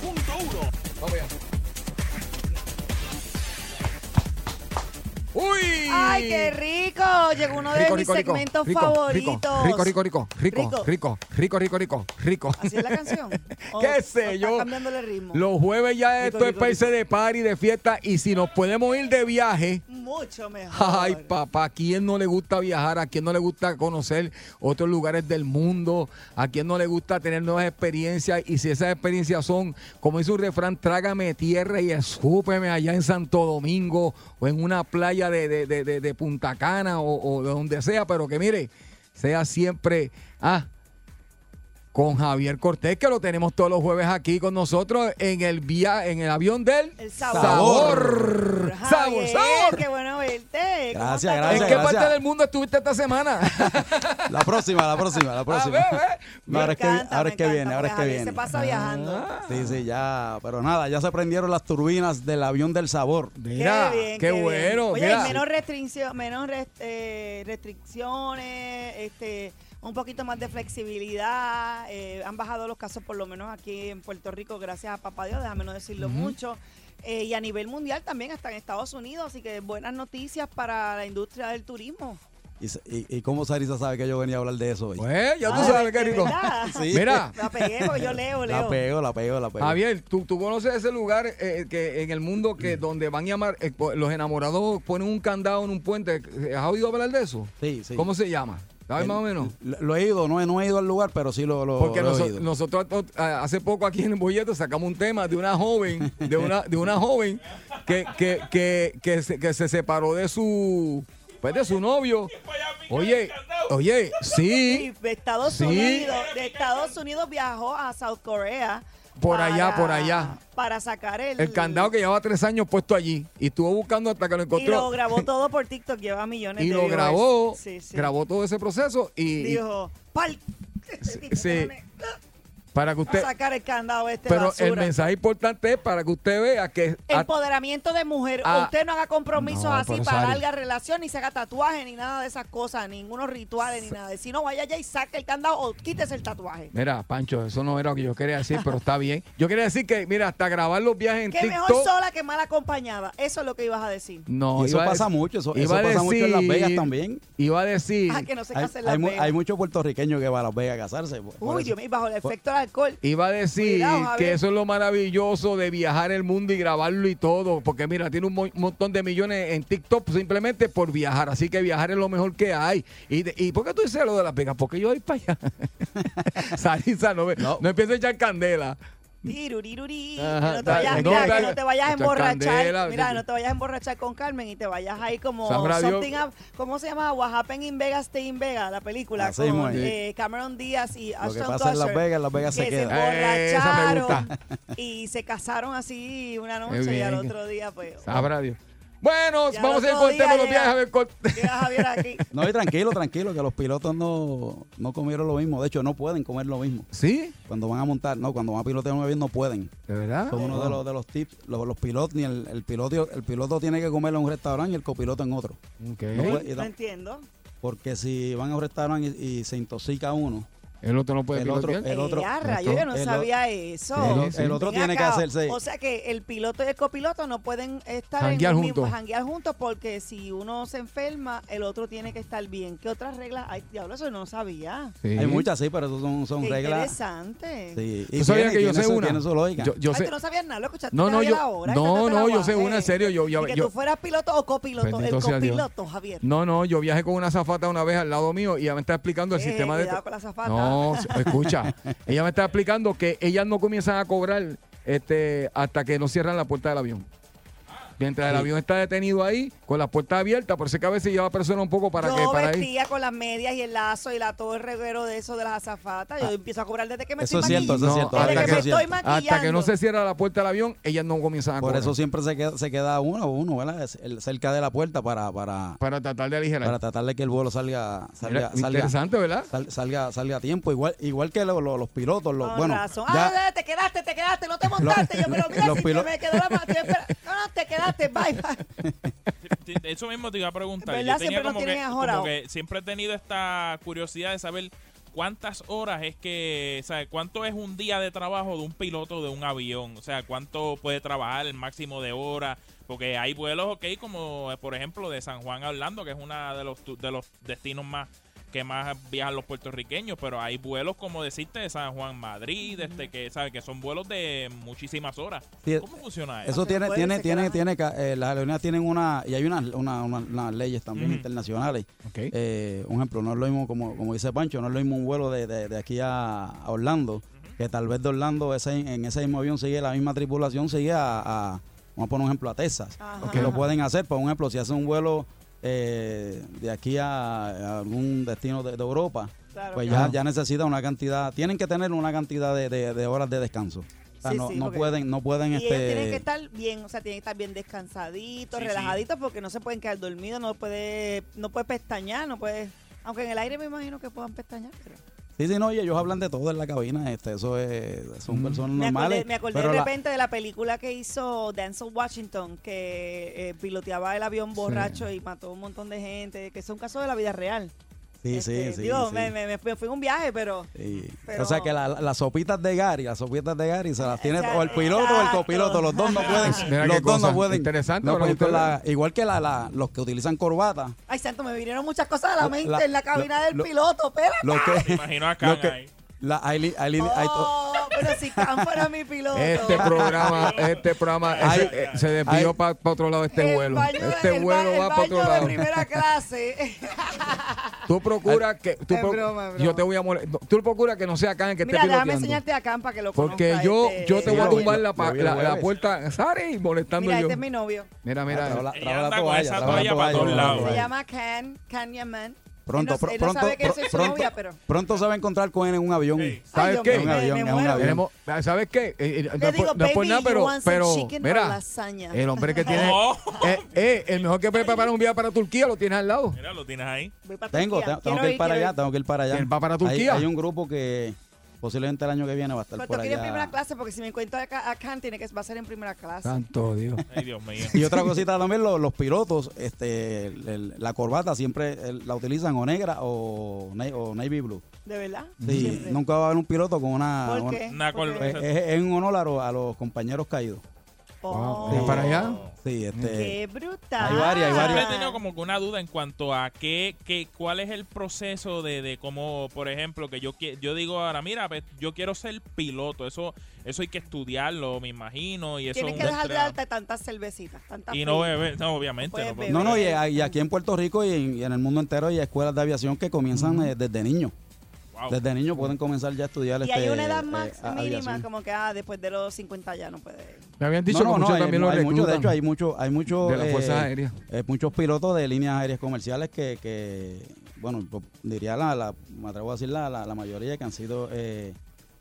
199.1. Vamos. ¡Uy! ¡Ay, qué rico! Llegó uno de Rico, mis rico, segmentos rico, favoritos. Rico, rico, rico, rico, Rico. rico, rico, rico, rico. ¿Así es la canción? ¿O- ¿Qué sé yo? cambiándole ritmo? Los jueves ya esto es irse de party, de fiesta. Y si nos podemos ir de viaje, Mucho mejor. Ay, papá, ¿a quién no le gusta viajar? ¿A quién no le gusta conocer otros lugares del mundo? ¿A quién no le gusta tener nuevas experiencias? Y si esas experiencias son, como dice un refrán, trágame tierra y escúpeme allá en Santo Domingo o en una playa de, de- de- de- de Punta Cana o, o de donde sea, pero que mire, sea siempre... Ah, con Javier Cortés, que lo tenemos todos los jueves aquí con nosotros en el via en el avión del El sabor. sabor. Sabor, Javier, sabor. Qué bueno verte. ¿Cómo Gracias, gracias, ¿En qué gracias. parte del mundo estuviste esta semana? La próxima, la próxima, la próxima. ver, ve. No, ahora es que, encanta, ahora es que encanta, viene, ahora es que viene. se pasa viajando. Sí, sí, ya. Pero nada, ya se prendieron las turbinas del avión del sabor. Mira, qué bien, qué, bien. bueno. Oye, mira. menos, restricción, menos rest- eh, restricciones, este, un poquito más de flexibilidad. eh, han bajado los casos, por lo menos aquí en Puerto Rico, gracias a papá Dios, déjame no decirlo mucho. Eh, y a nivel mundial también, hasta en Estados Unidos. Así que buenas noticias para la industria del turismo. ¿Y, s- y, y cómo Sarisa sabe que yo venía a hablar de eso hoy? Pues, ya tú Ah, sabes ¿de qué rico. Sí. Mira, La pegué porque yo leo, leo. La pego, la pego, la pego. Javier, ¿tú, tú conoces ese lugar eh, que en el mundo que donde van a llamar eh, los enamorados ponen un candado en un puente? ¿Has oído hablar de eso? Sí, sí. ¿Cómo se llama? ¿Sabes más o menos? Lo, he ido, no he, no he ido al lugar, pero sí lo, lo, Porque lo he oído. nosotros hace poco aquí en el Bolleto sacamos un tema de una joven, de una, de una joven que, que, que, que, se, que se separó de su pues de su novio. Oye, oye, sí, de Estados Sí. Unidos, de Estados Unidos viajó a South Korea. Por allá, por allá. Para sacar el, el candado que llevaba tres años puesto allí y estuvo buscando hasta que lo Y encontró. lo grabó todo por TikTok, lleva millones y de lo viewers. grabó, Sí, sí. grabó todo ese proceso y, y Dijo, pal, sí, para que usted, sacar el candado este pero basura. el mensaje importante es para que usted vea que a- Empoderamiento de mujer. Ah. Usted no haga compromisos No, así para Sari. larga relación, ni se haga tatuaje, ni nada de esas cosas, ningunos rituales, ni nada. Si no, vaya allá y saque el candado o quítese el tatuaje. Mira, Pancho, eso no era lo que yo quería decir, pero está bien. Yo quería decir que, mira, hasta grabar los viajes en Que mejor sola que mal acompañada. Eso es lo que ibas a decir. No, Y eso pasa mucho, eso- iba eso a pasa mucho en Las decir- Vegas también. Iba a decir, Ah, que no se Hay, las hay mu- hay muchos puertorriqueños que van a Las Vegas a casarse. por- por Uy, eso. Dios mío, bajo el efecto del alcohol. iba a decir Cuidado, que eso es lo maravilloso de viajar el mundo y grabarlo y todo, porque mira, tiene un mo- montón de millones en TikTok simplemente por viajar, así que viajar es lo mejor que hay. ¿Y, de- ¿y por qué tú dices lo de Las Vegas? Porque yo voy para allá. Sarisa, no, me- no. empiezo a echar candela. Tiruriruri. Ajá, que no te vayas, no, mira, que no te vayas a emborrachar. candela, mira, no te vayas a emborrachar con Carmen y te vayas ahí como something up- ¿cómo se llama? What Happened in Vegas, Stay in Vegas, la película Así con eh, Cameron Díaz y Lo que Ashton pasa en Las Kutcher, Vegas, Las Vegas se que queda. Eh, esa me emborracharon gusta. y se casaron así una noche y al otro día pues Sabrá Dios. Bueno, Ya vamos a ir con el tema de los viajes. A ver, con- llega Javier aquí. No, y tranquilo, tranquilo, que los pilotos no, no comieron lo mismo. De hecho, no pueden comer lo mismo. ¿Sí? Cuando van a montar, no, cuando van a pilotear un avión no pueden. ¿De verdad? Son uno de los, de los tips. Los, los pilotos, ni el, el piloto, el piloto tiene que comer en un restaurante y el copiloto en otro. Ok. No puede- y No tam- entiendo. porque si van a un restaurante y, y se intoxica uno, El otro no puede el otro, el otro, rayos, yo no el sabía eso. el, otro tiene que hacerse. O sea que el piloto y el copiloto no pueden estar Janguear en juntos. janguear juntos porque si uno se enferma, el otro tiene que estar bien. ¿Qué otras reglas hay? Diablo, eso no sabía. Sí. Hay muchas, sí, pero eso son, son Qué reglas. interesante. Sí. ¿Tú sabías que yo sé una? Yo, yo Ay, sé. tú no sabías nada, lo escuchaste No, yo- no, no, yo sé una, en serio, yo- yo- Y que yo- tú fueras piloto o copiloto. El copiloto, Javier. No, no, yo viajé con una zafata una vez al lado mío y ella me está explicando el Eh, sistema de. cuidado con la azafata. No, escucha. ella me está explicando que ellas no comienzan a cobrar este hasta que no cierran la puerta del avión. Mientras el avión está detenido ahí, con la puerta abierta, por eso es que a veces lleva persona un poco para yo que para ahí. vestía con las medias y el lazo y la todo el reguero de eso de las azafatas. Yo empiezo a cobrar desde que me Eso estoy es cierto, eso es cierto. Desde hasta, que me que, estoy hasta que no se cierra la puerta del avión, ellas no comienzan a Por cobrar. eso siempre se queda, se queda uno o uno, ¿verdad? El- cerca de la puerta para, para, para tratar de aligerar. para tratar de que el vuelo salga, salga, Mira, salga, interesante, ¿verdad? sal- salga, salga a tiempo. Igual, igual que lo- lo- los pilotos. Los, Con bueno, razón. ya- Ah, te quedaste, te quedaste, no te montaste. yo, pero mira, los si pilo- me quedó la No, no, te quedaste, bye, bye. Sí, Eso mismo te iba a preguntar. ¿Verdad? Yo tenía Siempre nos como que, tienen ajorado. como que siempre he tenido esta curiosidad de saber cuántas horas es que, o sea, cuánto es un día de trabajo de un piloto de un avión, o sea, cuánto puede trabajar el máximo de horas, porque hay vuelos, ok, como por ejemplo de San Juan a Orlando, que es uno de los, de los destinos más que más viajan los puertorriqueños, pero hay vuelos como decirte de San Juan Madrid, este que sabe que son vuelos de muchísimas horas. Sí, ¿Cómo funciona eso? Eso tiene, tiene, tiene, tiene, ca- eh, las aerolíneas tienen una, y hay unas una, una- unas leyes también internacionales. Eh, un ejemplo, no es lo mismo, como, como dice Pancho, no es lo mismo un vuelo de, de- de aquí a, a Orlando, que tal vez de Orlando ese, en ese mismo avión sigue la misma tripulación, sigue a, a- vamos a poner un ejemplo, a Texas, Ajá. que lo pueden hacer, por un ejemplo, si hacen un vuelo eh, de aquí a, a algún destino de, de Europa, Claro, pues claro. ya, ya necesita una cantidad, tienen que tener una cantidad de, de- de horas de descanso. O sea, Sí, no, sí, no porque- pueden, no pueden Y este, tienen que estar bien, o sea, tienen que estar bien descansaditos, sí. relajaditos, porque no se pueden quedar dormidos, no puede, no puede pestañear, no puede, aunque en el aire me imagino que puedan pestañear, pero Sí, sí, no, y ellos hablan de todo en la cabina, este, eso es, son personas me normales. acordé, me acordé de la- repente de la película que hizo Denzel Washington, que eh, piloteaba el avión borracho y mató un montón de gente, que es un caso de la vida real. Sí, sí, Eh, sí, digo, sí. me, me- me fui, un viaje, pero... Sí. pero- O sea que la- las sopitas de Gary, las sopitas de Gary se las tiene O el piloto o el copiloto, los dos no pueden, Mira los dos cosa no pueden. interesante, no la- igual que la, la- los que utilizan corbata, Ay, santo, me vinieron muchas cosas a la mente La- en la cabina lo- del lo- piloto, espérate. que, imagino a los Khan que- ahí. La Aileen- Aileen- hay to- Oh, pero si Khan fuera mi piloto. Este programa, este programa Ay, ese, eh, se desvió ay. para otro lado este El vuelo. baño- este el vuelo ba- va el para otro baño de lado. primera clase. Tú procuras que tú Es pro- broma, es broma. yo te voy a molestar. Tú procuras que no sea acá en que Mira, esté déjame piloteando. enseñarte a Khan para que lo Porque yo este, yo te voy a tumbar la, pa- yo vi el la, la jueves. puerta, Sari, molestando Mira, yo. este es mi novio. Mira, mira. la- la anda con toalla, esa traba la toalla para toalla, todos traba la lados. Se llama Khan, Khan Yaman. Pronto, Él no, él no pronto, sabe que pr- pronto, novia, pero... pronto se va a encontrar con él en un avión. Sí. ¿Sabes Ay, qué? En un me- avión, me en un avión. Tenemos- ¿Sabes qué? Eh, eh, no digo, no es por baby, nada, pero, pero mira, el hombre que tiene, eh, eh, el mejor que puede preparar un viaje para Turquía lo tienes al lado. Mira, lo tienes ahí. Voy para Tengo, Turquía. tengo, tengo Quiero que ir para allá, tengo que ir para allá. ¿Él va para Hay- Turquía? Hay, un grupo que posiblemente el año que viene va a estar Pero por en allá. primera clase porque si me encuentro acá a Khan tiene que va a ser en primera clase. Santo Dios. Ay, Dios mío. Y otra cosita también, los, los pilotos, este, el- el- la corbata siempre el- la utilizan o negra o, na- o navy blue. ¿De verdad? Sí, Siempre. nunca va a haber un piloto con una... ¿Por una- qué? Una ¿Por col- qué? es, es- es en honor a, los- a los compañeros caídos. Oh. ¿Es para allá? Sí, este... ¡Qué brutal! Hay varias, hay Siempre varias. he tenido como que una duda en cuanto a qué, qué cuál es el proceso de, de cómo, por ejemplo, que yo yo digo ahora, mira, pues, yo quiero ser piloto, eso eso hay que estudiarlo, me imagino, y eso Tienes es que dejar de darte tantas cervecitas, tantas y no beber, no, obviamente. No No, no, y aquí en Puerto Rico y en, y en el mundo entero hay escuelas de aviación que comienzan eh, desde niños. Wow. Desde niños pueden comenzar ya a estudiar Y este, hay una edad eh, más mínima, aviación. como que ah, después de los 50 ya no puede. Me habían dicho no, que no, muchos no, también hay, lo hay mucho, de hecho hay muchos hay mucho, De las eh, Aéreas. eh, muchos pilotos de líneas aéreas comerciales que, que bueno, pues, diría la, la, me atrevo a decir la, la, la mayoría que han sido eh,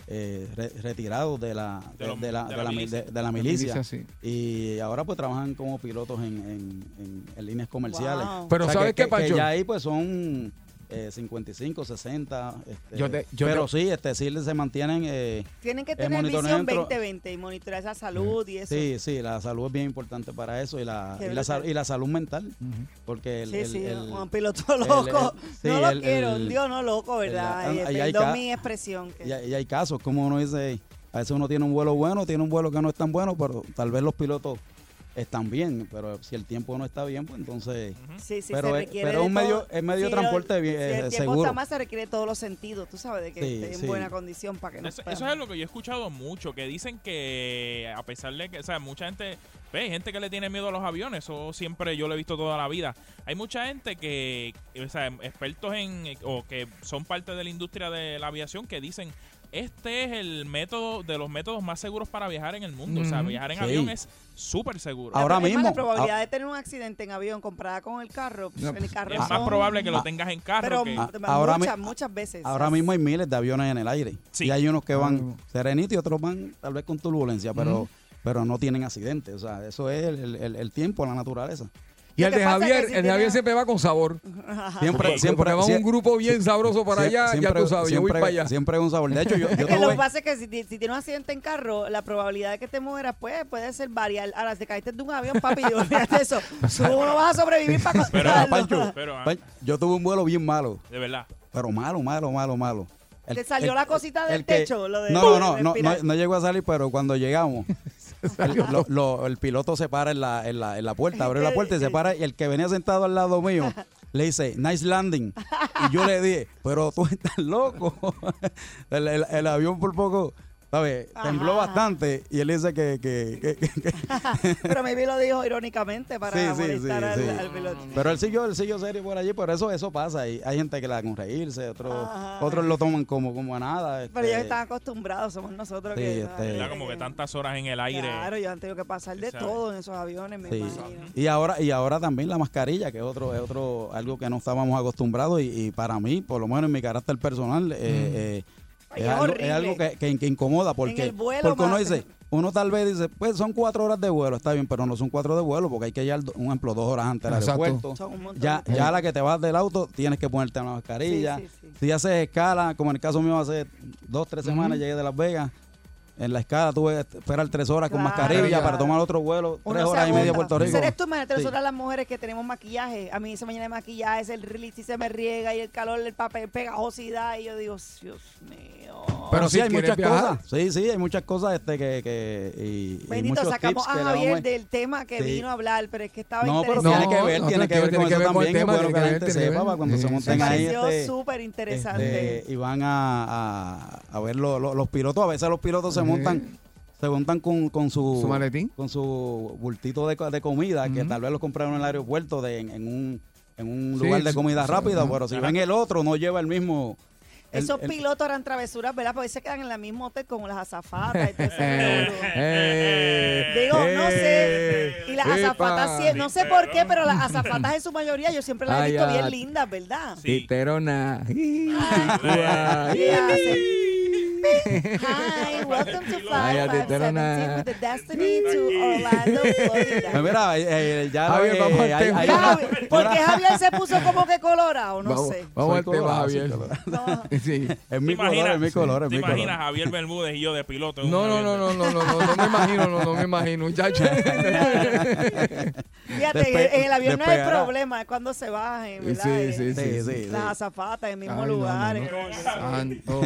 eh, re- retirados de la De de, los- de la, de milicia. la sí. y ahora pues trabajan como pilotos en, en, en- en líneas comerciales. Wow. Pero O sea, ¿sabes que, qué, que- Pancho? que ya ahí pues son eh, 55, 60. este, Yo te- yo pero te- sí, este, sí se mantienen. eh, Tienen que tener visión dentro- 2020 y monitorear esa salud y eso. Sí, sí, la salud es bien importante para eso y la, y la, sal- brutal. y la salud mental. Porque el, Sí, el- sí, el- un piloto loco. el- sí, no lo el- quiero, el- Dios no loco, ¿verdad? hay Perdón mi expresión. que- y, hay- y hay casos, como uno dice, a veces uno tiene un vuelo bueno, tiene un vuelo que no es tan bueno, pero tal vez los pilotos están bien, pero si el tiempo no está bien, pues entonces... Sí, sí, pero se es, pero es de un medio, es medio de sí, transporte bien, si eh, el tiempo seguro. está más, se requiere todos los sentidos, tú sabes, de que Sí, esté en sí. buena condición para que no Eso, eso es lo que yo he escuchado mucho, que dicen que a pesar de que, o sea, mucha gente, ve, hay gente que le tiene miedo a los aviones, eso siempre yo lo he visto toda la vida. Hay mucha gente que, o sea, expertos en, o que son parte de la industria de la aviación que dicen, este es el método, de los métodos más seguros para viajar en el mundo. O sea, viajar en Sí. avión es súper seguro. Ahora más, mismo, la probabilidad ah- de tener un accidente en avión comparada con el carro, No, en el carro es más son- probable que lo Ah, tengas en carro pero que... Ah, ahora muchas, muchas veces. Ahora mismo hay miles de aviones en el aire. Sí. Y hay unos que van serenitos y otros van tal vez con turbulencia, pero, pero no tienen accidentes. O sea, eso es el, el- el tiempo, la naturaleza. Y el de pasa es que Javier, si el de Javier siempre va con sabor. Siempre, siempre va un grupo bien sabroso para allá, ya siempre- tú sabes, yo voy siempre- para allá. Siempre es un sabor. De hecho, yo, yo Es que lo que pasa es que si, si tienes un accidente en carro, la probabilidad de que te mueras pues, puede ser variar. Ahora, si caíste de un avión, papi, olvídate eso. Tú no vas a sobrevivir para Pero. Pancho, pero, ah, Pan- yo tuve un vuelo bien malo, de verdad. pero malo, malo, malo, malo. El- ¿Te salió el- la cosita del el que- techo? Lo de no, no, no, no, respirar? no, no llegó a salir, pero cuando llegamos, el piloto se para en la, en la, en la puerta, abre la puerta y se para, y el que venía sentado al lado mío le dice, nice landing. Y yo le dije, pero tú estás loco. el, el- el avión por poco, ¿sabes? Tembló bastante y él dice que... que, que- que- que- Pero maybe lo dijo irónicamente para Sí, sí, molestar sí, al, sí. al piloto. Pero él siguió, él siguió serio por allí, por eso eso pasa. Y hay gente que le da con reírse, otros, Ajá. otros lo toman como, como a nada. Pero ellos este, están acostumbrados, somos nosotros Sí, que... este- ¿Verdad? Como que tantas horas en el aire. Claro, ellos han tenido que pasar de ¿Sabes? todo en esos aviones, me Sí. imagino. Y ahora, y ahora también la mascarilla, que es otro, es otro, algo que no estábamos acostumbrados, y, y para mí, por lo menos en mi carácter personal, eh, eh, Ay, es, es algo, es horrible. algo que, que- que incomoda, porque, el vuelo, porque uno dice, uno tal vez dice, pues son cuatro horas de vuelo, está bien, pero no son cuatro de vuelo, porque hay que llegar, un ejemplo, dos horas antes del aeropuerto. Ya, de ya a la que te vas del auto, tienes que ponerte una mascarilla. Sí, sí, sí. Si haces escala, como en el caso mío hace dos, tres semanas llegué de Las Vegas, en la escala tuve que esperar tres horas con Claro. mascarilla para tomar otro vuelo, Uno tres horas y media a. Puerto Rico. ¿Eres tú, imagínate, Sí. nosotras las mujeres que tenemos maquillaje? A mí esa mañana de maquillaje es el release y se me riega y el calor, el papel, pegajosidad. Y yo digo, Dios mío. Pero sí, si hay muchas viajar. cosas. Sí, sí, hay muchas cosas este que, que y, sacamos tips a Javier vamos del tema que Sí. vino a hablar, pero es que estaba No, pero interesante. tiene que ver, no, tiene que ver tiene con que eso ver con el también. bueno que la gente sepa para cuando se. Me monten ahí pareció este, súper interesante. este, y van a, ver lo- lo- los pilotos. A veces los pilotos se. Montan se montan con, con su, Su maletín. con su bultito de, co- de comida que tal vez los compraron en el aeropuerto de, en, en un, en un Sí, lugar de comida rápida, ajá. pero si ven el otro no lleva el mismo el- Esos el- pilotos harán travesuras, ¿verdad? Porque se quedan en el mismo hotel con las azafatas y todo ese Eh, revolú. eh, Digo, no eh, sé. Y las azafatas, sí- no sé por qué, pero las azafatas en su mayoría yo siempre las he visto bien lindas, ¿verdad? Sí. Titerona. Hi, welcome to 5517 Terona. with the Destiny to Orlando, Florida. Mira, eh, eh, ya Javier, eh, vamos al tema. hay una- ¿Por qué Javier se puso como que colorado? No vamos sé. vamos Soy al tema, colorado, soy Javier. No. Sí. Es mi ¿Te color, es mi color, es ¿Te mi color. imaginas a Javier Bermúdez y yo de piloto? en un No, no, avión no, de- no, no, no, no, no me imagino, no, no me imagino, muchacho. Fíjate, Despe- en el avión no hay despegará. problema, es cuando se bajen, ¿verdad? Sí, sí, sí, Sí, sí. sí, Las azafatas en el mismo Ay, no, no, lugar. no. entonces. Santo.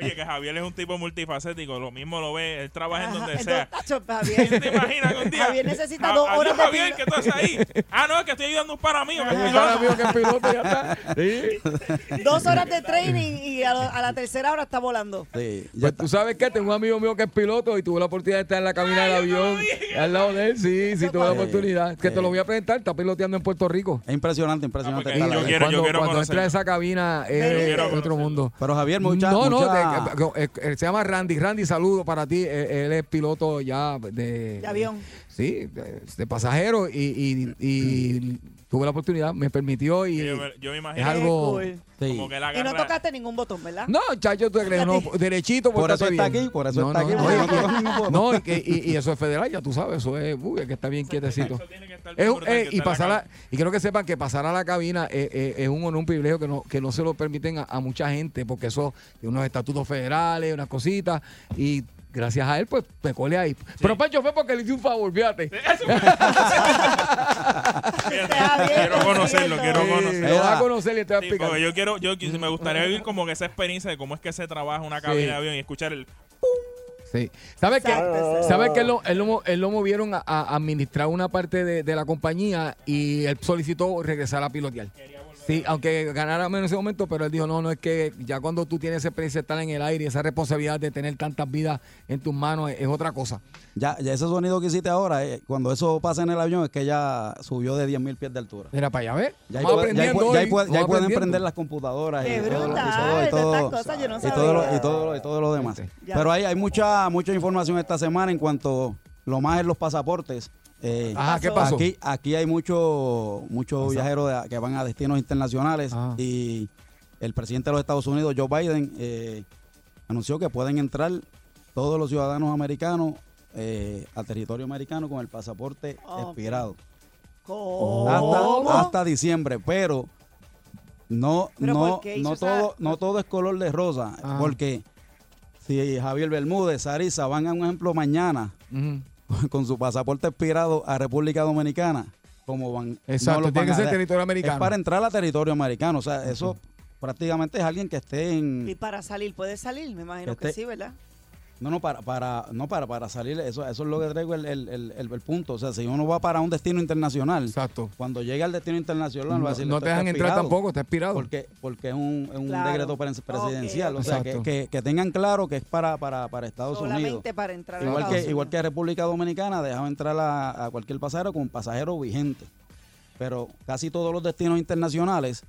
Oye, que Javier es un tipo multifacético, lo mismo lo ve, él trabaja en donde sea. tacho, Javier, ¿Te imaginas que un día? Javier necesita Ja- dos adiós, horas de Javier, que tú haces ahí? Ah, no, es que estoy ayudando a un pana mío. que es piloto. para mí que es piloto ya está. Sí. dos horas de training y a, lo- a la tercera hora está volando. Sí, ya Pues está. tú sabes que tengo un amigo mío que es piloto y tuve la oportunidad de estar en la cabina del avión al lado de él. Sí, sí, tuve la Sí, oportunidad. Que te lo voy a presentar, está piloteando en Puerto Rico. Es impresionante, impresionante. Ah, yo ahí. quiero- cuando quiero cuando conocerlo. entra a esa cabina es quiero otro mundo. Pero Javier, mucha, no, no, mucha- que- él se llama Randy. Randy, saludo para ti. Él, él es piloto ya de, De avión. Sí, de, de pasajero y, y- y tuve la oportunidad, me permitió y Yo me, yo me es imagino algo... Qué cool. Sí. como que él Y no tocaste ningún botón, ¿verdad? No, chacho, tú crees, no, derechito. Por eso está bien. aquí, por eso No, está no, aquí, no, y- no que- y- y eso es federal, ya tú sabes, eso es, uy, que estar bien quietecito. Eso tiene que estar Es bien un- brutal eh, que y la pasar a- y quiero que sepan que pasar a la cabina eh, eh, es un honor, un privilegio que no, que no se lo permiten a, a mucha gente, porque eso tiene unos estatutos federales, unas cositas, y gracias a él, pues me colé ahí. Pero Pancho fue porque le hice un favor, fíjate. Quiero conocerlo, quiero Sí, conocerlo. lo vas a conocer y te voy a explicar. porque yo quiero, yo me gustaría vivir como que esa experiencia de cómo es que se trabaja una cabina Sí. de avión y escuchar el Sí. ¿Sabes que. ¿sabes que él, lo, él, lo, él lo movieron a, a administrar una parte de, de la compañía y él solicitó regresar a pilotear? Sí, aunque ganara menos en ese momento, pero él dijo, no, no, es que ya cuando tú tienes esa experiencia de estar en el aire y esa responsabilidad de tener tantas vidas en tus manos es, es otra cosa. Ya, ya ese sonido que hiciste ahora, eh, cuando eso pasa en el avión, es que ya subió de 10.000 pies de altura. Mira para allá, ¿ves? Ya ahí, Vamos ya ahí ya ahí ya ahí pueden prender las computadoras Qué y todo, lo- y brutal, todo, y todo, cosas yo no y todo lo- y todo lo- y todo lo demás. Pero hay, hay mucha mucha información esta semana en cuanto lo más en los pasaportes. Eh, Ajá, ¿qué pasó? Aquí, aquí hay muchos muchos viajeros de- que van a destinos internacionales Ajá. y el presidente de los Estados Unidos, Joe Biden, eh, anunció que pueden entrar todos los ciudadanos americanos eh, al territorio americano con el pasaporte expirado ¿Cómo? hasta, hasta diciembre, pero no, ¿Pero no, no todo, esa- no todo es color de rosa, Ajá. porque si Javier Bermúdez, Sarisa van a un ejemplo mañana. con su pasaporte expirado a República Dominicana, como van, Exacto, los tiene van que a ser territorio americano. Es para entrar a territorio americano, o sea, eso prácticamente es alguien que esté en... Y para salir, ¿puede salir? Me imagino que sí, ¿verdad? No, no, para, para, no para, para salir, eso, eso es lo que traigo el, el, el, el- el punto. O sea, si uno va para un destino internacional, Exacto. cuando llega al destino internacional, No- va a decir, no "Esto te dejan entrar expirado", tampoco, está expirado. Porque, porque es un, es un Claro. decreto pres- presidencial. O sea, que, Exacto. que, que tengan claro que es para, para, para Estados Solamente Unidos. para entrar a Igual Estados que, igual Unidos. que República Dominicana, dejaba entrar a, a cualquier pasajero con pasajero vigente. Pero casi todos los destinos internacionales,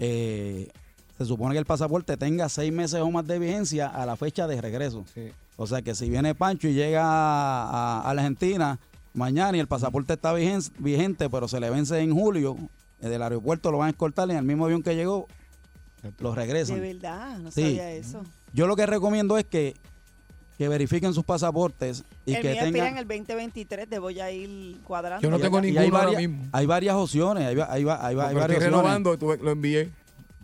eh, se supone que el pasaporte tenga seis meses o más de vigencia a la fecha de regreso. O sea que si viene Pancho y llega a, a Argentina mañana y el pasaporte está vigen- vigente, pero se le vence en julio, eh, del aeropuerto lo van a escoltar y en el mismo avión que llegó, lo regresan. De verdad, no Sí. sabía eso. Yo lo que recomiendo es que, que verifiquen sus pasaportes y el que mío expira en tengan... el 2023, debo ya ir cuadrando. Yo no tengo y hay ninguno ahora varias, mismo. Hay varias opciones, hay, hay, hay, hay varias estoy opciones. renovando, lo envié.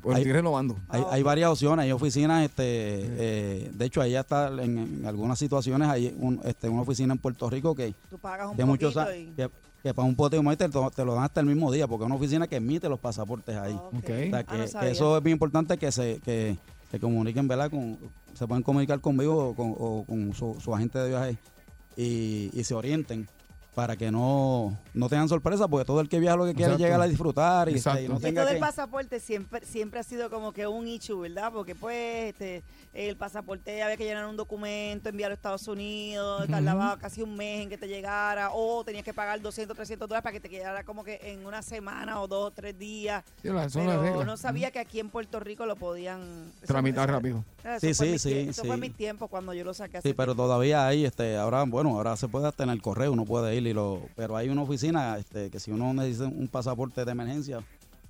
Pues Hay- renovando. Hay, hay varias opciones, hay oficinas, este, eh, de hecho, ahí está en, en algunas situaciones, hay un, este, una oficina en Puerto Rico que Tú pagas un de muchos poquito a- y... que, que para un pote de te, lo- te lo dan hasta el mismo día, porque es una oficina que emite los pasaportes ahí. Ok. O sea, Ah, que, no que sabía. eso es bien importante que se, que se comuniquen, ¿verdad? Con, se pueden comunicar conmigo o con, o con su, su agente de viaje y, y se orienten para que no, no tengan sorpresa, porque todo el que viaja lo que quiere llegar a disfrutar y, este, y no Esto tenga del que... pasaporte siempre siempre ha sido como que un issue, ¿verdad? Porque pues este el pasaporte había que llenar un documento, enviarlo a Estados Unidos, tardaba casi un mes en que te llegara, o tenías que pagar 200, 300 dólares para que te llegara como que en una semana o dos o tres días. Sí, Pero no sabía que aquí en Puerto Rico lo podían Tramitar eso- rápido. eso Sí, fue sí, mi sí, Eso fue sí. mi tiempo cuando yo lo saqué Sí, pero todavía hay, este, ahora, bueno, ahora se puede hasta en el correo, uno puede ir y lo, pero hay una oficina, este, que si uno necesita un pasaporte de emergencia,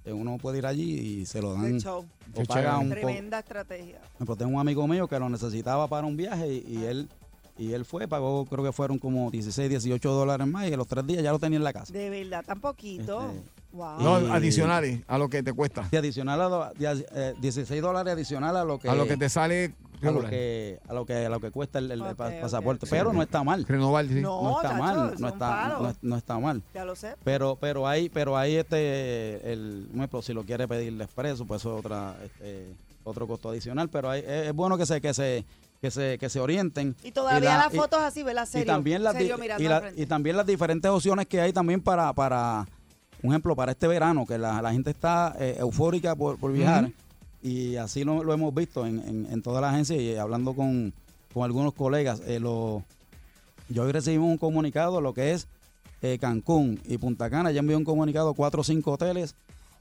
eh, uno puede ir allí y se lo dan show. o paga un poco. Tremenda estrategia. Tengo un amigo mío que lo necesitaba para un viaje y, y él y él fue, pagó, creo que fueron como 16, 18 dólares más y a los tres días ya lo tenía en la casa. De verdad, tan poquito. Este, wow. No, adicionales a lo que te cuesta. Y adicional a lo- de- eh, 16 dólares adicional a lo que a lo que te sale a lo que a lo que a lo que cuesta el, el- el Ok, pa- ok, pasaporte, ok. pero no está mal. Renovar, sí. No, No está chacho, mal, no está no, no está mal. Ya lo sé. Pero, pero hay, pero hay este, el, ejemplo, si lo quiere pedir de expreso, pues eso es otra, este, otro costo adicional. Pero hay, es, es bueno que se, que se, que se, que se orienten. Y todavía la- las fotos así, ¿verdad? y Serio, también las serio y, la- y también las diferentes opciones que hay también para, para un ejemplo, para este verano, que la, la gente está eh, eufórica por, por viajar. Ujú. Y así lo, lo hemos visto en, en, en toda la agencia y hablando con, con algunos colegas. eh, lo, yo hoy recibimos un comunicado, lo que es eh, Cancún y Punta Cana, ya envió un comunicado cuatro o cinco hoteles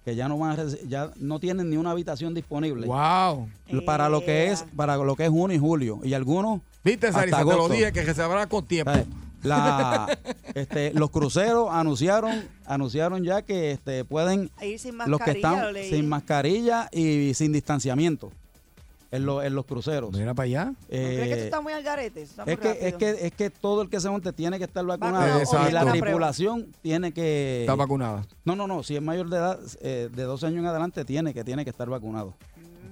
que ya no van a ya no tienen ni una habitación disponible Wow. para lo que es para lo que es junio y julio y algunos Viste, Sarisa, te lo dije que se sabrá con tiempo. ¿sabes? La, este, los cruceros anunciaron anunciaron ya que este, pueden A ir sin los que lo están sin mascarilla y sin distanciamiento en, los en los cruceros. Mira para allá. ¿No crees que tú Eh, estás muy al garete? Eso está muy es que, es que es que todo el que se monte tiene que estar vacunado Vacunado, y la tripulación tiene que Está vacunada. no no no si es mayor de edad eh, de 12 años en adelante tiene que tiene que estar vacunado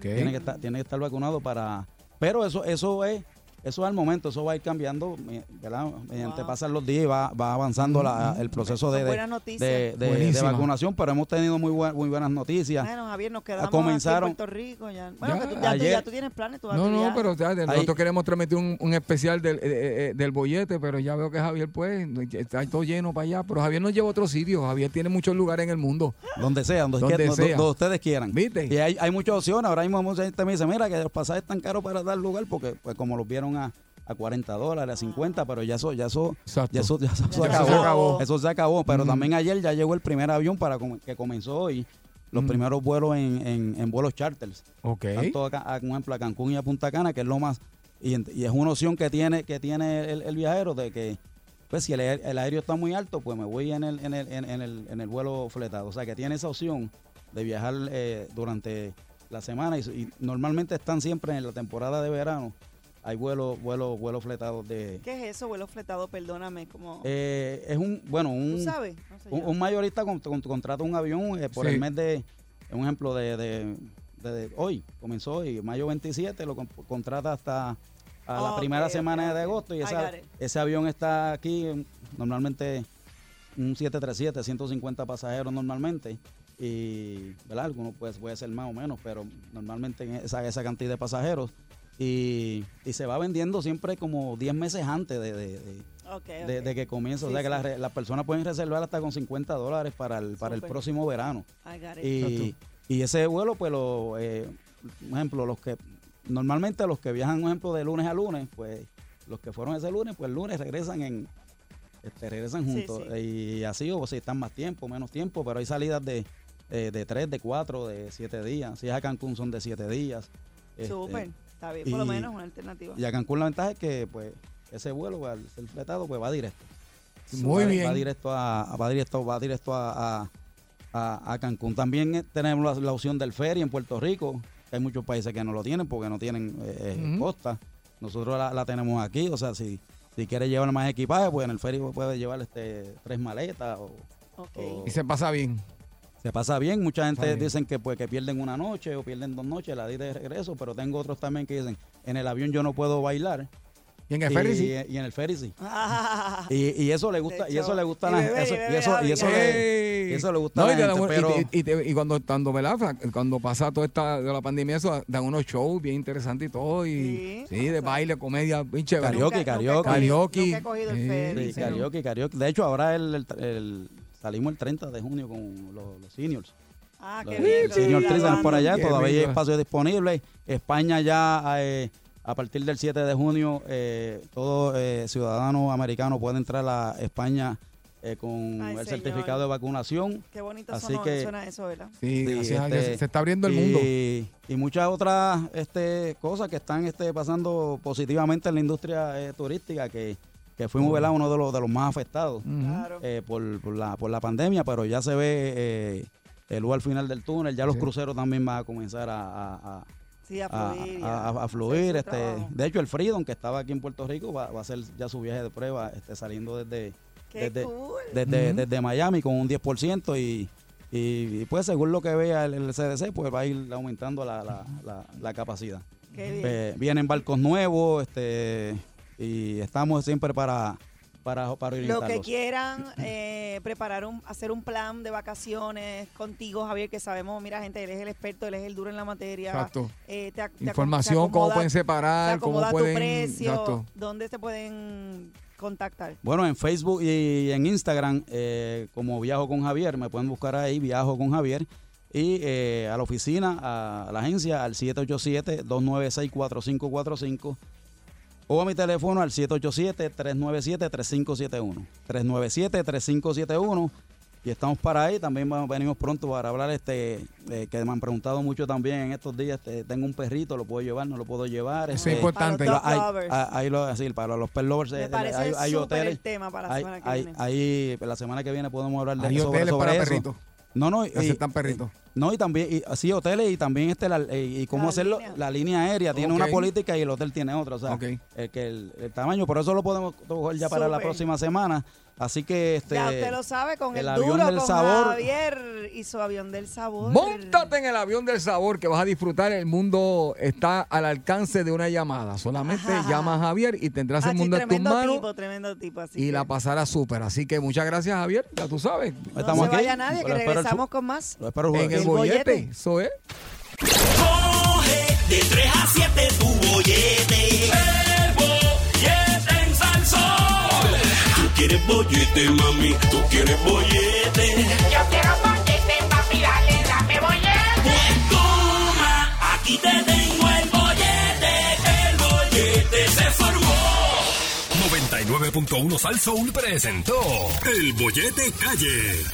tiene que estar tiene que estar vacunado para pero eso eso es eso al momento eso va a ir cambiando mi- ¿verdad? mediante Wow. pasan los días y va, va avanzando la- el proceso de, de, de- de- de Buenísima. vacunación pero hemos tenido muy, buen- muy buenas noticias Bueno, Javier, nos quedamos comenzaron- aquí en Puerto Rico. Ya. Bueno, Ya, que tú, ya, tú- ayer- ya tú tienes planes. Tú vas a No, no, pero ya, nosotros queremos transmitir un, un especial del, eh, eh, del bollete, pero ya veo que Javier, pues, está todo lleno para allá. Pero Javier nos lleva a otro sitio. Javier tiene muchos lugares en el mundo. donde sea donde, Donde quiera- donde- sea. donde ustedes quieran ¿Viste? y hay, hay muchas opciones ahora mismo mucha gente me dice mira que los pasajes están caros para dar lugar porque pues como los vieron a a 40 dólares, a 50, pero ya eso, ya eso, Exacto. ya eso, ya eso se Ya acabó. se acabó. Eso se acabó, pero también ayer ya llegó el primer avión para com- que comenzó hoy los primeros vuelos en, en, en vuelos charters. Ok. Tanto acá, a, por ejemplo, a Cancún y a Punta Cana, que es lo más, y, es una opción que tiene, que tiene el, el viajero de que pues si el, el aéreo está muy alto, pues me voy en el, en el, en, en el, en el vuelo fletado. O sea que tiene esa opción de viajar eh, durante la semana y, y normalmente están siempre en la temporada de verano. Hay vuelos, vuelos, vuelos fletados de... ¿Qué es eso, vuelo fletado? Perdóname. Como, Eh, es un, bueno, un, ¿Tú sabes? No sé un, yo. un mayorista con- con- contrata un avión eh, por Sí. el mes de, un ejemplo de, de- de- de hoy, comenzó hoy, mayo 27, lo con- contrata hasta a la Ok, primera semana de agosto y esa- ese avión está aquí, normalmente un 737, 150 pasajeros normalmente, y ¿verdad? algunos pues, puede ser más o menos, pero normalmente en esa, esa cantidad de pasajeros y, y se va vendiendo siempre como 10 meses antes de, de- de- Ok, de- ok. de que comience. o Sí, sea que sí. las, re- las personas pueden reservar hasta con 50 dólares para el, para el próximo verano. Y, y ese vuelo, pues, lo, eh, por ejemplo, los que normalmente los que viajan, por ejemplo, de lunes a lunes, pues los que fueron ese lunes, pues el lunes regresan en este, regresan juntos. sí. Y así, o si están más tiempo, menos tiempo, pero hay salidas de, eh, de tres, de cuatro, de siete días. Si es a Cancún son de siete días. Este, Súper. Está bien, por lo y- menos una alternativa. Y a Cancún la ventaja es que pues ese vuelo al ser fletado pues va directo. Muy Va- bien. Va directo a, va directo, va directo a, a- a- a Cancún. También eh, tenemos la, la opción del ferry en Puerto Rico. que Hay muchos países que no lo tienen porque no tienen eh, eh, costa. Nosotros la, la tenemos aquí. O sea, si, si quieres llevar más equipaje, pues en el ferry puedes llevar este tres maletas o, o- Y se pasa bien. Se pasa bien, mucha gente bien. dicen que pues que pierden una noche o pierden dos noches la ida de regreso, pero tengo otros también que dicen, en el avión yo no puedo bailar. Y en el ferry sí. Y en el ferry sí. Ah, Y, y eso le gusta, y eso le gusta a Y la eso- y y eso, y eso le, y eso le gusta No, a y, la gente, un- pero y te- y y cuando, cuando, cuando pasa toda esta de la pandemia, eso dan unos shows bien interesantes y todo. Y, sí, de baile, comedia, chévere. karaoke, karaoke. Karaoke. Nunca he cogido el Sí, ferry, sí, sí. karaoke, karaoke. De hecho, ahora el, el- el- salimos el 30 de junio con los, los seniors. Ah, Los qué bien. senior citizens por allá, Qué todavía hay espacio disponible. España ya eh, a partir del 7 de junio, eh, todo eh, ciudadano americano puede entrar a España eh, con Ay, el señor. certificado de vacunación. Qué bonito Así sonó- que- suena eso, ¿verdad? Sí, Sí, gracias a Dios, este, se está abriendo el mundo. Y, y muchas otras este, cosas que están este, pasando positivamente en la industria eh, turística, que, que fuimos ¿verdad? uno de los, de los más afectados eh, por, por la, por la pandemia, pero ya se ve eh, el luz al final del túnel, ya los Sí. cruceros también van a comenzar a, a- a- Sí, a a- fluir. y a- a- a hacer fluir. su Este, trabajo. de hecho, el Freedom, que estaba aquí en Puerto Rico, va, va a hacer ya su viaje de prueba este, saliendo desde, desde, cool. desde, Miami con un 10% y, y, y, pues según lo que vea el, el CDC, pues va a ir aumentando la, la, la, la capacidad. Qué bien. Eh, vienen barcos nuevos este y estamos siempre para, para, para Lo que quieran, eh, preparar un, hacer un plan de vacaciones contigo, Javier, que sabemos, mira, gente, él es el experto, él es el duro en la materia. Exacto. Eh, te te Información, te cómo pueden te separar, cómo pueden. tu precio, Exacto. dónde se pueden contactar. Bueno, en Facebook y en Instagram, eh, como Viajo con Javier, me pueden buscar ahí, Viajo con Javier. Y eh, a la oficina, a, a la agencia, al 787-296-4545. O a mi teléfono al 787-397-3571. 397-3571. Y estamos para ahí. También vamos- venimos pronto para hablar, este eh, que me han preguntado mucho también en estos días. este, tengo un perrito, lo puedo llevar, no lo puedo llevar. Eso este, es importante. Para los Hay- hay- ahí lo- así, para los pet lovers, Me parece hay, hay hoteles. el tema para la hay, semana que hay- viene. la semana que viene podemos hablar de Hay sobre, hoteles sobre para eso. perritos. No, no, Que aceptan perritos. no, y también, y, sí, hoteles y también este la- y, y cómo La hacerlo. línea. La línea aérea tiene una política y el hotel tiene otra. O sea, Ok. el, que el, el tamaño, por eso lo podemos coger ya para la próxima semana. Así que este. ya usted lo sabe, con el, el avión duro, del con sabor. Javier y su avión del sabor. Montate en el avión del sabor que vas a disfrutar. El mundo está al alcance de una llamada. Solamente Ajá. llama a Javier y tendrás Ah, el sí, mundo en tus tremendo manos tipo, tremendo tipo. Así y que la pasarás súper. Así que muchas gracias, Javier. Ya tú sabes. no estamos se aquí. vaya nadie, que el regresamos con más. Lo espero En el El bollete. bollete. Eso es. Coge de 3 a 7 tu bollete. El quieres bollete, mami. Tú quieres bollete. Yo quiero bollete, papi, dale, dame bollete. Pues toma, aquí te tengo el bollete. El bollete se formó. 99.1 Sal Soul presentó El Bollete Calle.